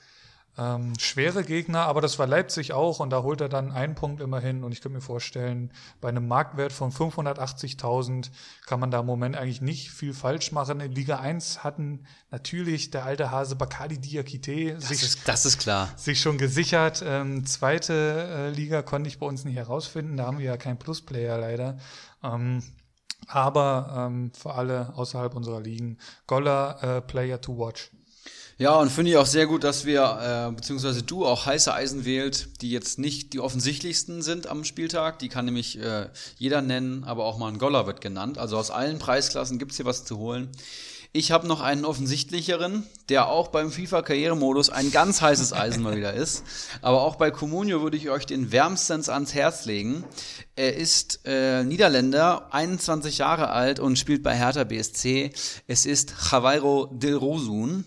ähm, schwere Gegner, aber das war Leipzig auch und da holt er dann einen Punkt immerhin und ich könnte mir vorstellen, bei einem Marktwert von 580.000 kann man da im Moment eigentlich nicht viel falsch machen. In Liga 1 hatten natürlich der alte Hase Bakali Diakite das sich, ist, das ist klar. sich schon gesichert. Ähm, zweite äh, Liga konnte ich bei uns nicht herausfinden, da haben wir ja keinen Plusplayer leider. Ähm, aber ähm, für alle außerhalb unserer Ligen, Goller äh, Player to watch. Ja, und finde ich auch sehr gut, dass wir, äh, beziehungsweise du auch heiße Eisen wählt, die jetzt nicht die offensichtlichsten sind am Spieltag. Die kann nämlich äh, jeder nennen, aber auch mal ein Goller wird genannt. Also aus allen Preisklassen gibt's hier was zu holen. Ich habe noch einen offensichtlicheren, der auch beim FIFA-Karrieremodus ein ganz heißes Eisen mal wieder ist. Aber auch bei Comunio würde ich euch den wärmstens ans Herz legen. Er ist äh, Niederländer, 21 Jahre alt und spielt bei Hertha BSC. Es ist Javiero Dilrosun.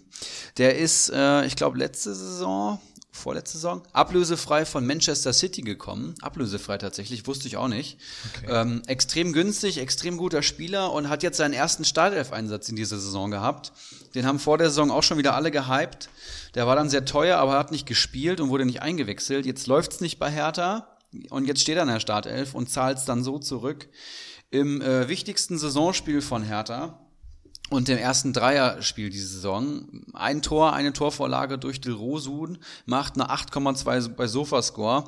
Der ist, äh, ich glaube, letzte Saison vorletzte Saison, ablösefrei von Manchester City gekommen. Ablösefrei tatsächlich, wusste ich auch nicht. Okay. Ähm, extrem günstig, extrem guter Spieler und hat jetzt seinen ersten Startelf-Einsatz in dieser Saison gehabt. Den haben vor der Saison auch schon wieder alle gehypt. Der war dann sehr teuer, aber hat nicht gespielt und wurde nicht eingewechselt. Jetzt läuft's nicht bei Hertha und jetzt steht er in der Startelf und zahlt's dann so zurück. Im äh, wichtigsten Saisonspiel von Hertha und dem ersten Dreierspiel diese Saison. Ein Tor, eine Torvorlage durch Dilrosun, macht eine 8,2 bei Sofascore.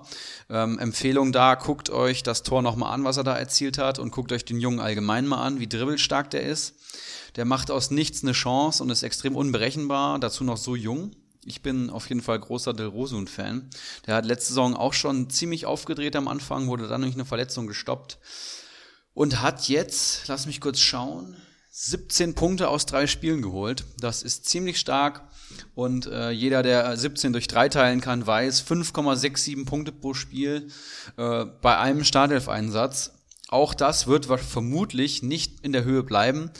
Ähm, Empfehlung da, guckt euch das Tor nochmal an, was er da erzielt hat und guckt euch den Jungen allgemein mal an, wie dribbelstark der ist. Der macht aus nichts eine Chance und ist extrem unberechenbar, dazu noch so jung. Ich bin auf jeden Fall großer Dilrosun-Fan. Der hat letzte Saison auch schon ziemlich aufgedreht am Anfang, wurde dann durch eine Verletzung gestoppt und hat jetzt, lass mich kurz schauen, 17 Punkte aus drei Spielen geholt. Das ist ziemlich stark. Und äh, jeder, der 17 durch drei teilen kann, weiß, 5,67 Punkte pro Spiel äh, bei einem Startelf-Einsatz. Auch das wird vermutlich nicht in der Höhe bleiben.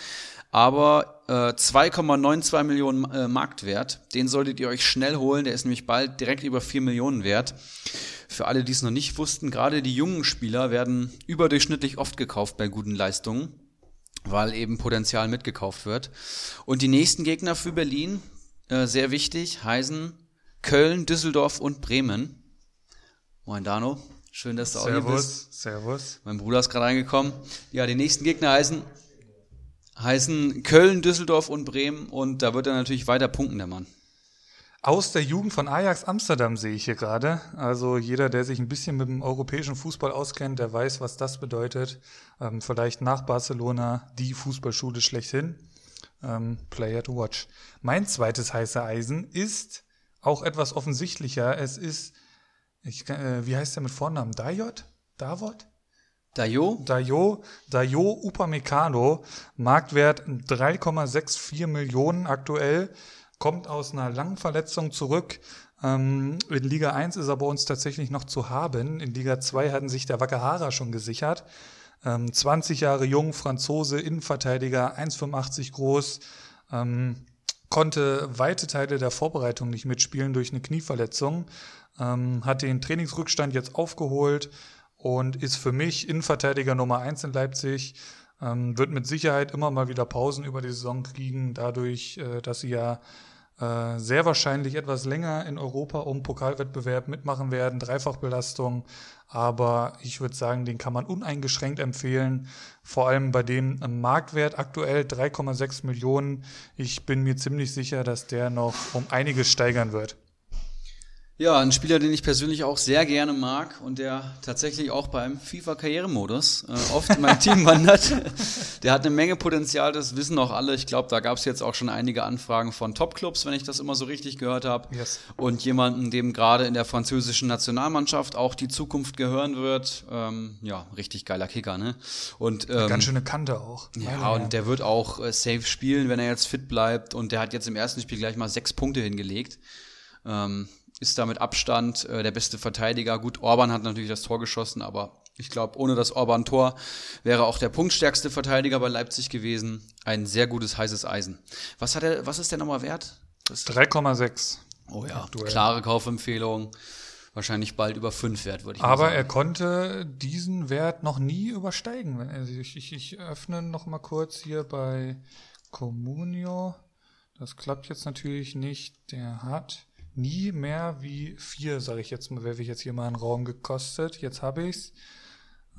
Aber äh, 2,92 Millionen äh, Marktwert, den solltet ihr euch schnell holen. Der ist nämlich bald direkt über 4 Millionen wert. Für alle, die es noch nicht wussten, gerade die jungen Spieler werden überdurchschnittlich oft gekauft bei guten Leistungen weil eben Potenzial mitgekauft wird. Und die nächsten Gegner für Berlin, äh, sehr wichtig, heißen Köln, Düsseldorf und Bremen. Moin Dano, schön, dass du Servus, auch hier bist. Servus. Mein Bruder ist gerade reingekommen. Ja, die nächsten Gegner heißen, heißen Köln, Düsseldorf und Bremen und da wird er natürlich weiter punkten, der Mann. Aus der Jugend von Ajax Amsterdam sehe ich hier gerade. Also jeder, der sich ein bisschen mit dem europäischen Fußball auskennt, der weiß, was das bedeutet. Ähm, vielleicht nach Barcelona die Fußballschule schlechthin. Ähm, Player to watch. Mein zweites heiße Eisen ist auch etwas offensichtlicher. Es ist, ich, äh, wie heißt der mit Vornamen? Dajot? Davot? Dayo? Dayo, Dayo Upamecano, Marktwert 3,64 Millionen aktuell kommt aus einer langen Verletzung zurück. Ähm, in Liga 1 ist er bei uns tatsächlich noch zu haben. In Liga 2 hatten sich der Wakahara schon gesichert. Ähm, 20 Jahre jung, Franzose, Innenverteidiger, 1,85 groß. Ähm, konnte weite Teile der Vorbereitung nicht mitspielen durch eine Knieverletzung. Ähm, hat den Trainingsrückstand jetzt aufgeholt und ist für mich Innenverteidiger Nummer 1 in Leipzig. Ähm, wird mit Sicherheit immer mal wieder Pausen über die Saison kriegen, dadurch, äh, dass sie ja äh, sehr wahrscheinlich etwas länger in Europa um Pokalwettbewerb mitmachen werden, Dreifachbelastung. Aber ich würde sagen, den kann man uneingeschränkt empfehlen. Vor allem bei dem Marktwert aktuell 3,6 Millionen. Ich bin mir ziemlich sicher, dass der noch um einiges steigern wird. Ja, ein Spieler, den ich persönlich auch sehr gerne mag und der tatsächlich auch beim FIFA-Karrieremodus äh, oft in mein Team wandert. Der hat eine Menge Potenzial, das wissen auch alle. Ich glaube, da gab es jetzt auch schon einige Anfragen von Topclubs, wenn ich das immer so richtig gehört habe. Yes. Und jemanden, dem gerade in der französischen Nationalmannschaft auch die Zukunft gehören wird. Ähm, ja, richtig geiler Kicker, ne? Und ähm, Ganz schöne Kante auch. ja, Herren. und der wird auch äh, safe spielen, wenn er jetzt fit bleibt. Und der hat jetzt im ersten Spiel gleich mal sechs Punkte hingelegt. Ähm, ist da mit Abstand äh, der beste Verteidiger. Gut, Orban hat natürlich das Tor geschossen, aber ich glaube, ohne das Orban-Tor wäre auch der punktstärkste Verteidiger bei Leipzig gewesen. Ein sehr gutes heißes Eisen. Was hat er, was ist der nochmal wert? Das, 3,6. oh ja, aktuell. klare Kaufempfehlung. Wahrscheinlich bald über fünf wert, würde ich Aber sagen. er konnte diesen Wert noch nie übersteigen. Wenn er sich, ich, ich öffne noch mal kurz hier bei Comunio. Das klappt jetzt natürlich nicht. Der hat nie mehr wie vier, sage ich jetzt mal, werfe ich jetzt hier mal einen Raum gekostet. Jetzt habe ich's.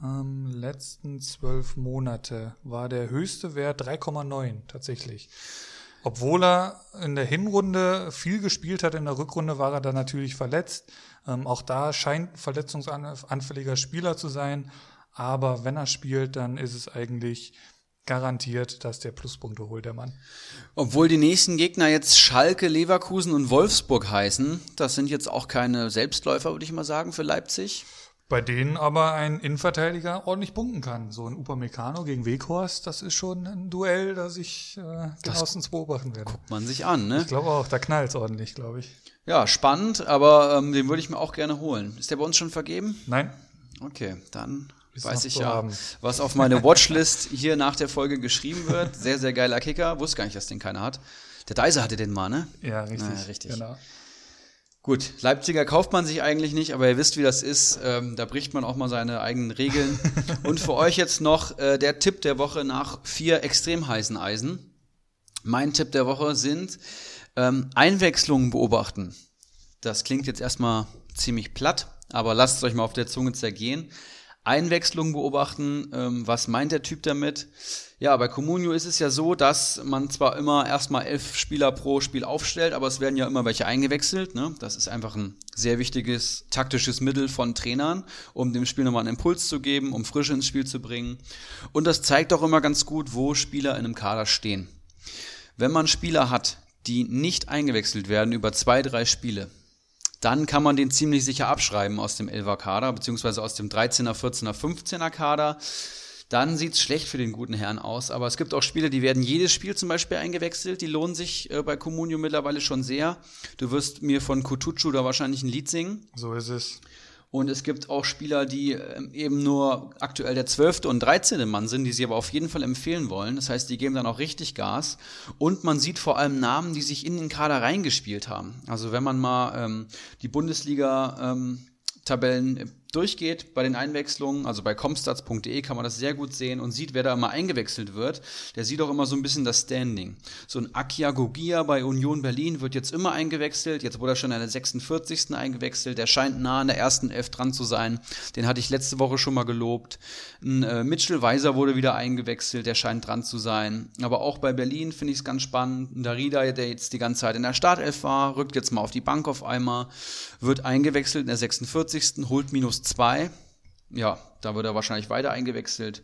Ähm, letzten zwölf Monate war der höchste Wert 3,9 tatsächlich. Obwohl er in der Hinrunde viel gespielt hat, in der Rückrunde war er dann natürlich verletzt. Ähm, auch da scheint ein verletzungsanfälliger Spieler zu sein. Aber wenn er spielt, dann ist es eigentlich garantiert, dass der Pluspunkte holt, der Mann. Obwohl die nächsten Gegner jetzt Schalke, Leverkusen und Wolfsburg heißen, das sind jetzt auch keine Selbstläufer, würde ich mal sagen, für Leipzig. Bei denen aber ein Innenverteidiger ordentlich punkten kann. So ein Upamecano gegen Weghorst, das ist schon ein Duell, das ich äh, genauestens beobachten werde. Man sich an, ne? Ich glaube auch, da knallt's ordentlich, glaube ich. Ja, spannend, aber ähm, den würde ich mir auch gerne holen. Ist der bei uns schon vergeben? Nein, Okay, dann weiß ich ja, haben. was auf meine Watchlist hier nach der Folge geschrieben wird. Sehr, sehr geiler Kicker. Wusste gar nicht, dass den keiner hat. Der Deiser hatte den mal, ne? ja, richtig. Naja, richtig. Genau. Gut, Leipziger kauft man sich eigentlich nicht, aber ihr wisst, wie das ist. Ähm, da bricht man auch mal seine eigenen Regeln. Und für euch jetzt noch äh, der Tipp der Woche nach vier extrem heißen Eisen. Mein Tipp der Woche sind ähm, Einwechslungen beobachten. Das klingt jetzt erstmal ziemlich platt, aber lasst es euch mal auf der Zunge zergehen. Einwechslungen beobachten, ähm, was meint der Typ damit? Ja, bei Comunio ist es ja so, dass man zwar immer erstmal elf Spieler pro Spiel aufstellt, aber es werden ja immer welche eingewechselt. Ne? Das ist einfach ein sehr wichtiges taktisches Mittel von Trainern, um dem Spiel nochmal einen Impuls zu geben, um Frische ins Spiel zu bringen. Und das zeigt auch immer ganz gut, wo Spieler in einem Kader stehen. Wenn man Spieler hat, die nicht eingewechselt werden über zwei, drei Spiele, dann kann man den ziemlich sicher abschreiben aus dem 11er Kader, beziehungsweise aus dem 13er, 14er, 15er Kader. Dann sieht's schlecht für den guten Herrn aus. Aber es gibt auch Spiele, die werden jedes Spiel zum Beispiel eingewechselt. Die lohnen sich äh, bei Comunio mittlerweile schon sehr. Du wirst mir von Kutucu da wahrscheinlich ein Lied singen. So ist es. Und es gibt auch Spieler, die ähm, eben nur aktuell der 12. und 13. Mann sind, die sie aber auf jeden Fall empfehlen wollen. Das heißt, die geben dann auch richtig Gas. Und man sieht vor allem Namen, die sich in den Kader reingespielt haben. Also wenn man mal ähm, die Bundesliga-Tabellen ähm, durchgeht bei den Einwechslungen, also bei comstats.de kann man das sehr gut sehen und sieht, wer da immer eingewechselt wird. Der sieht auch immer so ein bisschen das Standing. So ein Akia Gogia bei Union Berlin wird jetzt immer eingewechselt. Jetzt wurde er schon in der 46. eingewechselt. Der scheint nah an der ersten Elf dran zu sein. Den hatte ich letzte Woche schon mal gelobt. Ein äh, Mitchell Weiser wurde wieder eingewechselt. Der scheint dran zu sein. Aber auch bei Berlin finde ich es ganz spannend. Ein Darida, der jetzt die ganze Zeit in der Startelf war, rückt jetzt mal auf die Bank auf einmal, wird eingewechselt in der 46. holt minus zwei. Ja, da wird er wahrscheinlich weiter eingewechselt.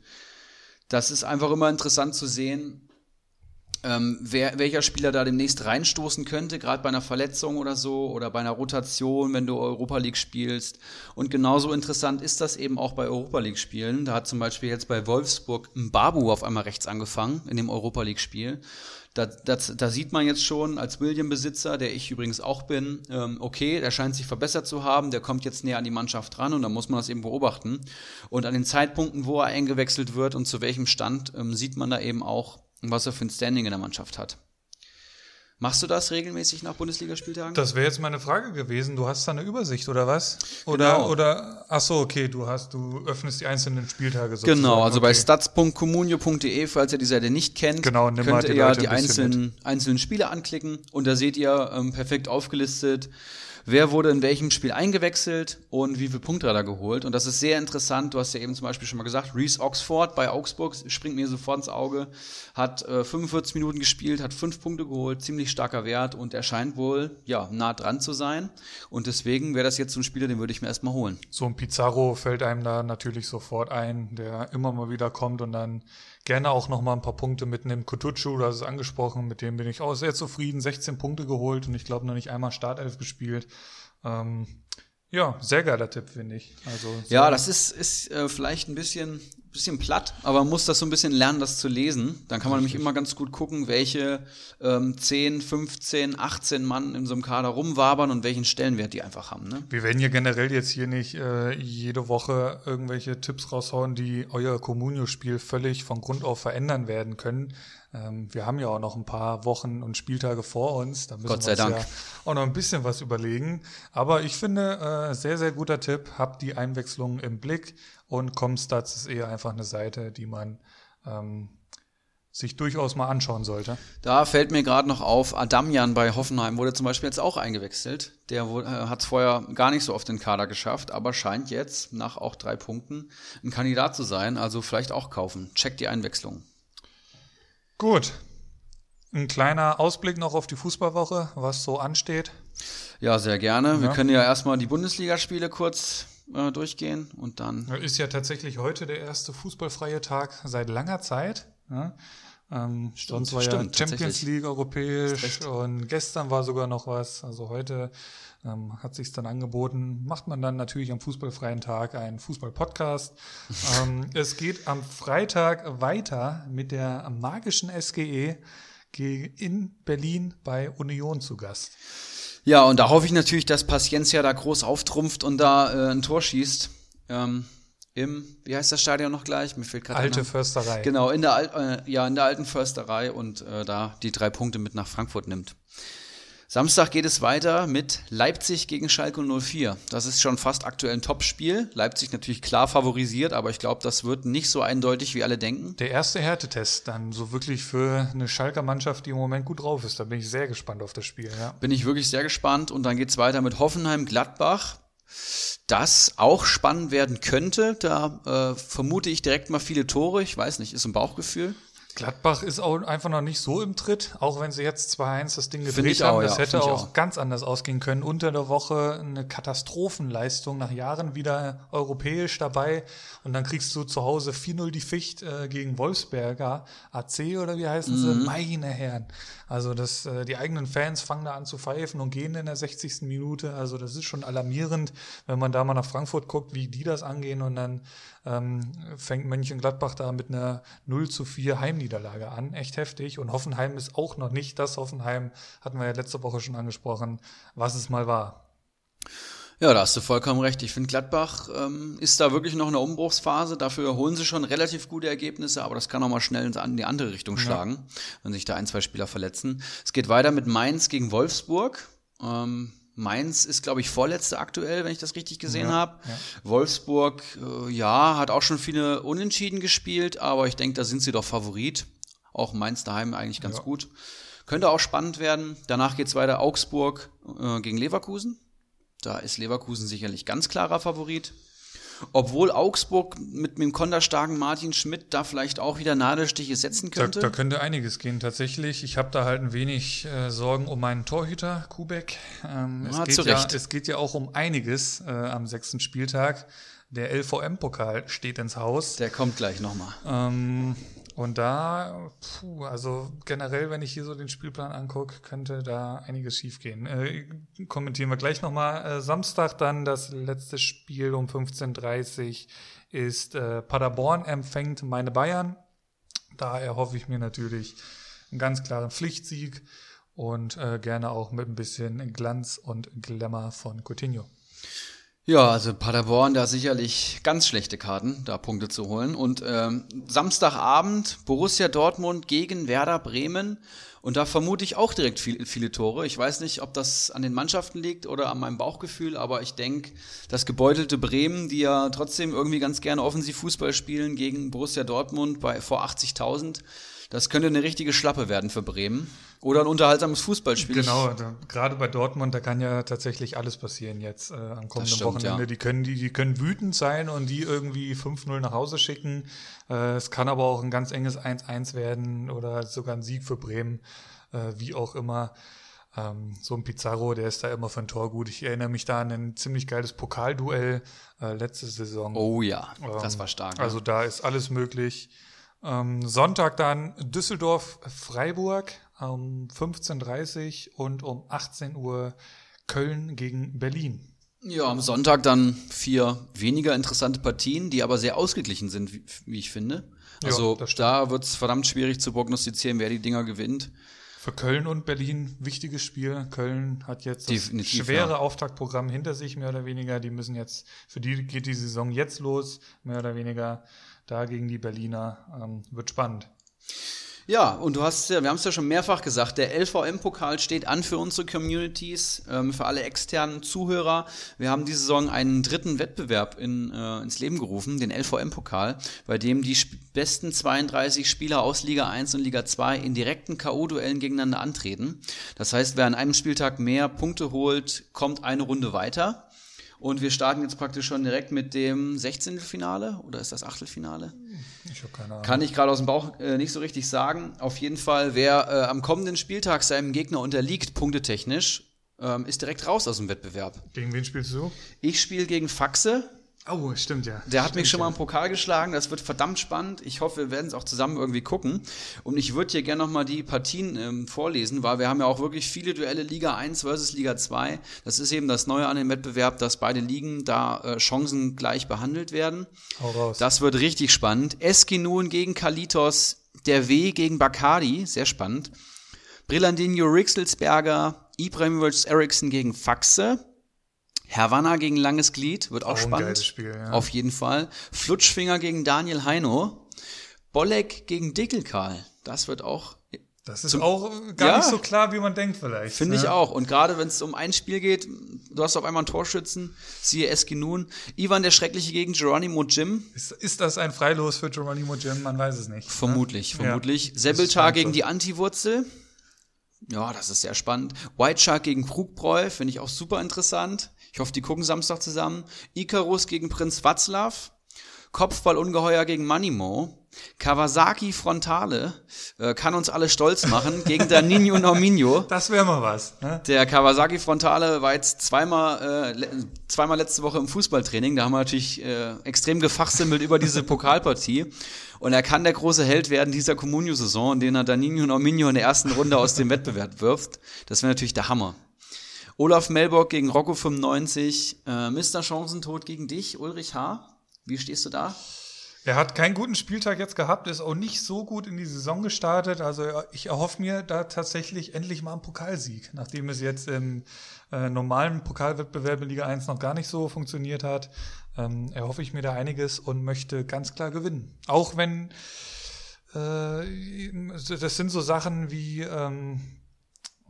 Das ist einfach immer interessant zu sehen, ähm, wer, welcher Spieler da demnächst reinstoßen könnte, gerade bei einer Verletzung oder so oder bei einer Rotation, wenn du Europa League spielst. Und genauso interessant ist das eben auch bei Europa League Spielen. Da hat zum Beispiel jetzt bei Wolfsburg Mbabu auf einmal rechts angefangen in dem Europa League Spiel. Da, das, da sieht man jetzt schon als William-Besitzer, der ich übrigens auch bin, ähm, okay, der scheint sich verbessert zu haben, der kommt jetzt näher an die Mannschaft ran und da muss man das eben beobachten. Und an den Zeitpunkten, wo er eingewechselt wird und zu welchem Stand, ähm, sieht man da eben auch, was er für ein Standing in der Mannschaft hat. Machst du das regelmäßig nach Bundesligaspieltagen? Das wäre jetzt meine Frage gewesen. Du hast da eine Übersicht oder was? Oder Genau. oder ach so, okay, du hast du öffnest die einzelnen Spieltage sozusagen. Genau, also bei okay. stats.communio.de, falls ihr die Seite nicht kennt, Genau, könnt die ihr ja die einzelnen, einzelnen Spiele anklicken und da seht ihr ähm, perfekt aufgelistet, wer wurde in welchem Spiel eingewechselt und wie viele Punkte hat er geholt. Und das ist sehr interessant. Du hast ja eben zum Beispiel schon mal gesagt, Reese Oxford bei Augsburg springt mir sofort ins Auge, hat äh, 45 Minuten gespielt, hat fünf Punkte geholt, ziemlich starker Wert und er scheint wohl ja nah dran zu sein. Und deswegen wäre das jetzt so ein Spieler, den würde ich mir erstmal holen. So ein Pizarro fällt einem da natürlich sofort ein, der immer mal wieder kommt und dann gerne auch noch mal ein paar Punkte mitnimmt. Kutucu, hast es angesprochen, mit dem bin ich auch sehr zufrieden. 16 Punkte geholt und ich glaube noch nicht einmal Startelf gespielt. Ähm, ja, sehr geiler Tipp, finde ich. Also, ja, das ist, ist äh, vielleicht ein bisschen bisschen platt, aber man muss das so ein bisschen lernen, das zu lesen. Dann kann man Richtig. nämlich immer ganz gut gucken, welche ähm, 10, 15, 18 Mann in so einem Kader rumwabern und welchen Stellenwert die einfach haben. Ne? Wir werden ja generell jetzt hier nicht äh, jede Woche irgendwelche Tipps raushauen, die euer Comunio-Spiel völlig von Grund auf verändern werden können. Ähm, wir haben ja auch noch ein paar Wochen und Spieltage vor uns. Da müssen Gott sei wir uns Dank. ja auch noch ein bisschen was überlegen. Aber ich finde, äh, sehr, sehr guter Tipp. Habt die Einwechslung im Blick und Comstats ist eher einfach eine Seite, die man ähm, sich durchaus mal anschauen sollte. Da fällt mir gerade noch auf, Adamian bei Hoffenheim wurde zum Beispiel jetzt auch eingewechselt. Der äh, hat es vorher gar nicht so oft den Kader geschafft, aber scheint jetzt nach auch drei Punkten ein Kandidat zu sein. Also vielleicht auch kaufen. Checkt die Einwechslung. Gut. Ein kleiner Ausblick noch auf die Fußballwoche, was so ansteht. Ja, sehr gerne. Ja. Wir können ja erstmal die Bundesligaspiele kurz äh, durchgehen und dann. Ist ja tatsächlich heute der erste fußballfreie Tag seit langer Zeit. Ja? Ähm, stimmt, sonst war stimmt, ja Champions League europäisch und gestern war sogar noch was. Also heute ähm, hat sich dann angeboten. Macht man dann natürlich am fußballfreien Tag einen Fußball-Podcast. ähm, es geht am Freitag weiter mit der magischen SGE in Berlin bei Union zu Gast. Ja, und da hoffe ich natürlich, dass Paciencia da groß auftrumpft und da äh, ein Tor schießt. Ähm, Im, wie heißt das Stadion noch gleich? Mir fehlt gerade Alte Försterei. Genau, in der, äh, ja, in der alten Försterei und äh, da die drei Punkte mit nach Frankfurt nimmt. Samstag geht es weiter mit Leipzig gegen Schalke 04. Das ist schon fast aktuell ein Topspiel. Leipzig natürlich klar favorisiert, aber ich glaube, das wird nicht so eindeutig, wie alle denken. Der erste Härtetest dann so wirklich für eine Schalker Mannschaft, die im Moment gut drauf ist. Da bin ich sehr gespannt auf das Spiel. Ja. Bin ich wirklich sehr gespannt. Und dann geht es weiter mit Hoffenheim-Gladbach. Das auch spannend werden könnte. Da äh, vermute ich direkt mal viele Tore. Ich weiß nicht, ist ein Bauchgefühl. Gladbach ist auch einfach noch nicht so im Tritt, auch wenn sie jetzt 2-1 das Ding gedreht haben. Auch, das ja, hätte auch, auch, ganz anders ausgehen können. Unter der Woche eine Katastrophenleistung, nach Jahren wieder europäisch dabei. Und dann kriegst du zu Hause 4-0 die Ficht äh, gegen Wolfsberger, AC oder wie heißen sie? Mhm. Meine Herren. Also das, äh, die eigenen Fans fangen da an zu pfeifen und gehen in der 60. Minute. Also das ist schon alarmierend, wenn man da mal nach Frankfurt guckt, wie die das angehen und dann ähm, fängt Mönchengladbach da mit einer 0 zu 4 Heimniederlage an. Echt heftig. Und Hoffenheim ist auch noch nicht das Hoffenheim, hatten wir ja letzte Woche schon angesprochen, was es mal war. Ja, da hast du vollkommen recht. Ich finde, Gladbach ähm, ist da wirklich noch in der Umbruchsphase. Dafür holen sie schon relativ gute Ergebnisse, aber das kann auch mal schnell in die andere Richtung schlagen, ja. wenn sich da ein, zwei Spieler verletzen. Es geht weiter mit Mainz gegen Wolfsburg. Ähm, Mainz ist, glaube ich, vorletzte aktuell, wenn ich das richtig gesehen ja, habe. Ja. Wolfsburg, äh, ja, hat auch schon viele Unentschieden gespielt, aber ich denke, da sind sie doch Favorit. Auch Mainz daheim eigentlich ganz ja. gut. Könnte auch spannend werden. Danach geht es weiter Augsburg äh, gegen Leverkusen. Da ist Leverkusen sicherlich ganz klarer Favorit. Obwohl Augsburg mit dem konterstarken Martin Schmidt da vielleicht auch wieder Nadelstiche setzen könnte. Da, da könnte einiges gehen tatsächlich. Ich habe da halt ein wenig äh, Sorgen um meinen Torhüter, Kubek. Ähm, es, geht ja, es geht ja auch um einiges äh, am sechsten Spieltag. Der LVM-Pokal steht ins Haus. Der kommt gleich nochmal. Ähm, und da, puh, also generell, wenn ich hier so den Spielplan angucke, könnte da einiges schiefgehen. Äh, kommentieren wir gleich nochmal. Äh, Samstag dann das letzte Spiel um 15.30 Uhr ist äh, Paderborn empfängt meine Bayern. Da erhoffe ich mir natürlich einen ganz klaren Pflichtsieg und äh, gerne auch mit ein bisschen Glanz und Glamour von Coutinho. Ja, also Paderborn, da sicherlich ganz schlechte Karten, da Punkte zu holen. Und ähm, Samstagabend Borussia Dortmund gegen Werder Bremen. Und da vermute ich auch direkt viel, viele Tore. Ich weiß nicht, ob das an den Mannschaften liegt oder an meinem Bauchgefühl, aber ich denke, das gebeutelte Bremen, die ja trotzdem irgendwie ganz gerne offensiv Fußball spielen gegen Borussia Dortmund bei vor 80.000, das könnte eine richtige Schlappe werden für Bremen. Oder ein unterhaltsames Fußballspiel. Genau, da, gerade bei Dortmund, da kann ja tatsächlich alles passieren jetzt äh, am kommenden stimmt, Wochenende. Ja. Die, können, die, die können wütend sein und die irgendwie 5-0 nach Hause schicken. Äh, es kann aber auch ein ganz enges 1-1 werden oder sogar ein Sieg für Bremen, äh, wie auch immer. Ähm, so ein Pizarro, der ist da immer von Tor gut. Ich erinnere mich da an ein ziemlich geiles Pokalduell äh, letzte Saison. Oh ja, ähm, das war stark. Also ja. da ist alles möglich. Ähm, Sonntag dann Düsseldorf-Freiburg um 15.30 Uhr und um 18 Uhr Köln gegen Berlin. Ja, am Sonntag dann vier weniger interessante Partien, die aber sehr ausgeglichen sind, wie, wie ich finde. Also ja, da wird es verdammt schwierig zu prognostizieren, wer die Dinger gewinnt. Für Köln und Berlin wichtiges Spiel. Köln hat jetzt das Definitiv, schwere ja. Auftaktprogramm hinter sich, mehr oder weniger. Die müssen jetzt, für die geht die Saison jetzt los, mehr oder weniger da gegen die Berliner. Ähm, wird spannend. Ja, und du hast ja, wir haben es ja schon mehrfach gesagt, der LVM-Pokal steht an für unsere Communities, ähm, für alle externen Zuhörer. Wir haben diese Saison einen dritten Wettbewerb in, äh, ins Leben gerufen, den LVM-Pokal, bei dem die besten 32 Spieler aus Liga 1 und Liga 2 in direkten K.O.-Duellen gegeneinander antreten. Das heißt, wer an einem Spieltag mehr Punkte holt, kommt eine Runde weiter. Und wir starten jetzt praktisch schon direkt mit dem 16. Finale oder ist das Achtelfinale? Ich habe keine Ahnung. Kann ich gerade aus dem Bauch äh, nicht so richtig sagen. Auf jeden Fall, wer äh, am kommenden Spieltag seinem Gegner unterliegt, punktetechnisch, ähm, ist direkt raus aus dem Wettbewerb. Gegen wen spielst du? Ich spiele gegen Faxe. Oh, stimmt ja. Der hat mich schon ja. mal im Pokal geschlagen. Das wird verdammt spannend. Ich hoffe, wir werden es auch zusammen irgendwie gucken. Und ich würde hier gerne nochmal die Partien ähm, vorlesen, weil wir haben ja auch wirklich viele Duelle Liga 1 versus Liga 2. Das ist eben das Neue an dem Wettbewerb, dass beide Ligen da äh, Chancen gleich behandelt werden. Hau raus. Das wird richtig spannend. Eskinun gegen Kalitos, der W gegen Bacardi, sehr spannend. Brillandinho Rixelsberger, Ibrahimovic Eriksson gegen Faxe. Havanna gegen Langes Glied wird auch, auch spannend. Spiel, ja. Auf jeden Fall. Flutschfinger gegen Daniel Heino. Bolleck gegen Dickelkarl. Das wird auch. Das ist auch gar ja, nicht so klar, wie man denkt vielleicht. Finde ne? ich auch. Und gerade wenn es um ein Spiel geht, du hast auf einmal einen Torschützen, siehe Eskinun. Ivan der Schreckliche gegen Geronimo Jim. Ist, ist das ein Freilos für Geronimo Jim? Man weiß es nicht. Vermutlich, ne? vermutlich. Ja, Sebeltar gegen die Antiwurzel. Ja, das ist sehr spannend. White Shark gegen Krugbräu finde ich auch super interessant. Ich hoffe, die gucken Samstag zusammen. Icarus gegen Prinz Václav. Kopfballungeheuer gegen Manimo. Kawasaki Frontale äh, kann uns alle stolz machen gegen der Nino Norminho. Das wäre mal was. Ne? Der Kawasaki Frontale war jetzt zweimal, äh, zweimal letzte Woche im Fußballtraining. Da haben wir natürlich äh, extrem gefachsimmelt über diese Pokalpartie. Und er kann der große Held werden dieser Comunio-Saison, in der er Danino Norminho in der ersten Runde aus dem Wettbewerb wirft. Das wäre natürlich der Hammer. Olaf Melbock gegen Rocco 95. Äh, Mr. Chancentod gegen dich, Ulrich H. Wie stehst du da? Er hat keinen guten Spieltag jetzt gehabt, ist auch nicht so gut in die Saison gestartet. Also ich erhoffe mir da tatsächlich endlich mal einen Pokalsieg, nachdem es jetzt im äh, normalen Pokalwettbewerb in Liga 1 noch gar nicht so funktioniert hat. Ähm, erhoffe ich mir da einiges und möchte ganz klar gewinnen. Auch wenn äh, das sind so Sachen wie ähm,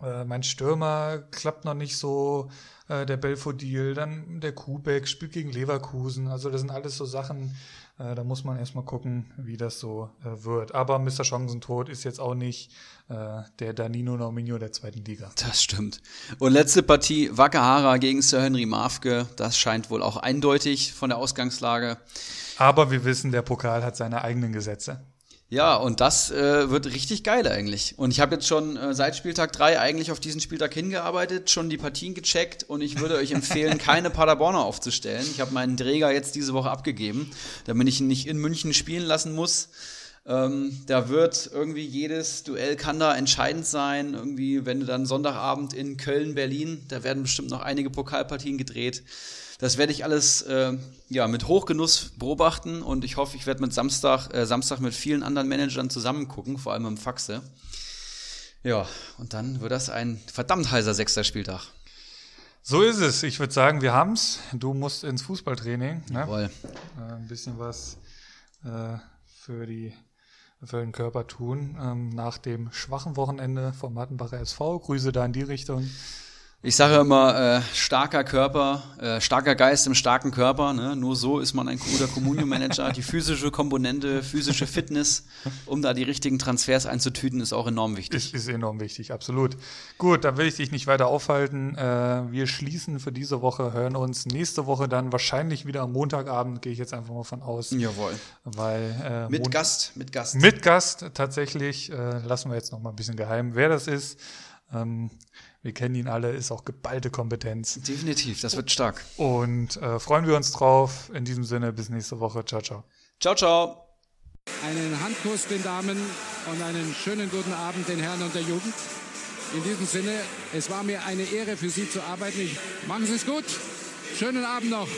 äh, mein Stürmer klappt noch nicht so, äh, der Belfodil, dann der Kubek spielt gegen Leverkusen. Also das sind alles so Sachen, äh, da muss man erstmal gucken, wie das so äh, wird. Aber Mr. Chancentod ist jetzt auch nicht äh, der Danino Norminho der zweiten Liga. Das stimmt. Und letzte Partie, Wakahara gegen Sir Henry Mafke. Das scheint wohl auch eindeutig von der Ausgangslage. Aber wir wissen, der Pokal hat seine eigenen Gesetze. Ja, und das äh, wird richtig geil eigentlich. Und ich habe jetzt schon äh, seit Spieltag 3 eigentlich auf diesen Spieltag hingearbeitet, schon die Partien gecheckt und ich würde euch empfehlen, keine Paderborner aufzustellen. Ich habe meinen Träger jetzt diese Woche abgegeben, damit ich ihn nicht in München spielen lassen muss. Ähm, da wird irgendwie jedes Duell kann da entscheidend sein. Irgendwie, wenn du dann Sonntagabend in Köln, Berlin, da werden bestimmt noch einige Pokalpartien gedreht. Das werde ich alles äh, ja, mit Hochgenuss beobachten und ich hoffe, ich werde mit Samstag, äh, Samstag mit vielen anderen Managern zusammen gucken, vor allem im Faxe. Ja, und dann wird das ein verdammt heißer sechster Spieltag. So ist es. Ich würde sagen, wir haben's. Du musst ins Fußballtraining. Ne? Jawohl. Äh, ein bisschen was äh, für die für den Körper tun. Ähm, nach dem schwachen Wochenende vom Mattenbacher SV. Grüße da in die Richtung. Ich sage immer, äh, starker Körper, äh, starker Geist im starken Körper. Ne? Nur so ist man ein guter Communio-Manager. die physische Komponente, physische Fitness, um da die richtigen Transfers einzutüten, ist auch enorm wichtig. Ist, ist enorm wichtig, absolut. Gut, da will ich dich nicht weiter aufhalten. Äh, wir schließen für diese Woche, hören uns nächste Woche dann wahrscheinlich wieder am Montagabend, gehe ich jetzt einfach mal von aus. Jawohl. Weil, äh, mit Mon Gast, mit Gast. Mit Gast tatsächlich. Äh, lassen wir jetzt noch mal ein bisschen geheim, wer das ist. Ähm, wir kennen ihn alle, ist auch geballte Kompetenz. Definitiv, das wird stark. Und äh, freuen wir uns drauf. In diesem Sinne, bis nächste Woche. Ciao, ciao. Ciao, ciao. Einen Handkuss den Damen und einen schönen guten Abend den Herren und der Jugend. In diesem Sinne, es war mir eine Ehre für Sie zu arbeiten. Ich, machen Sie es gut. Schönen Abend noch.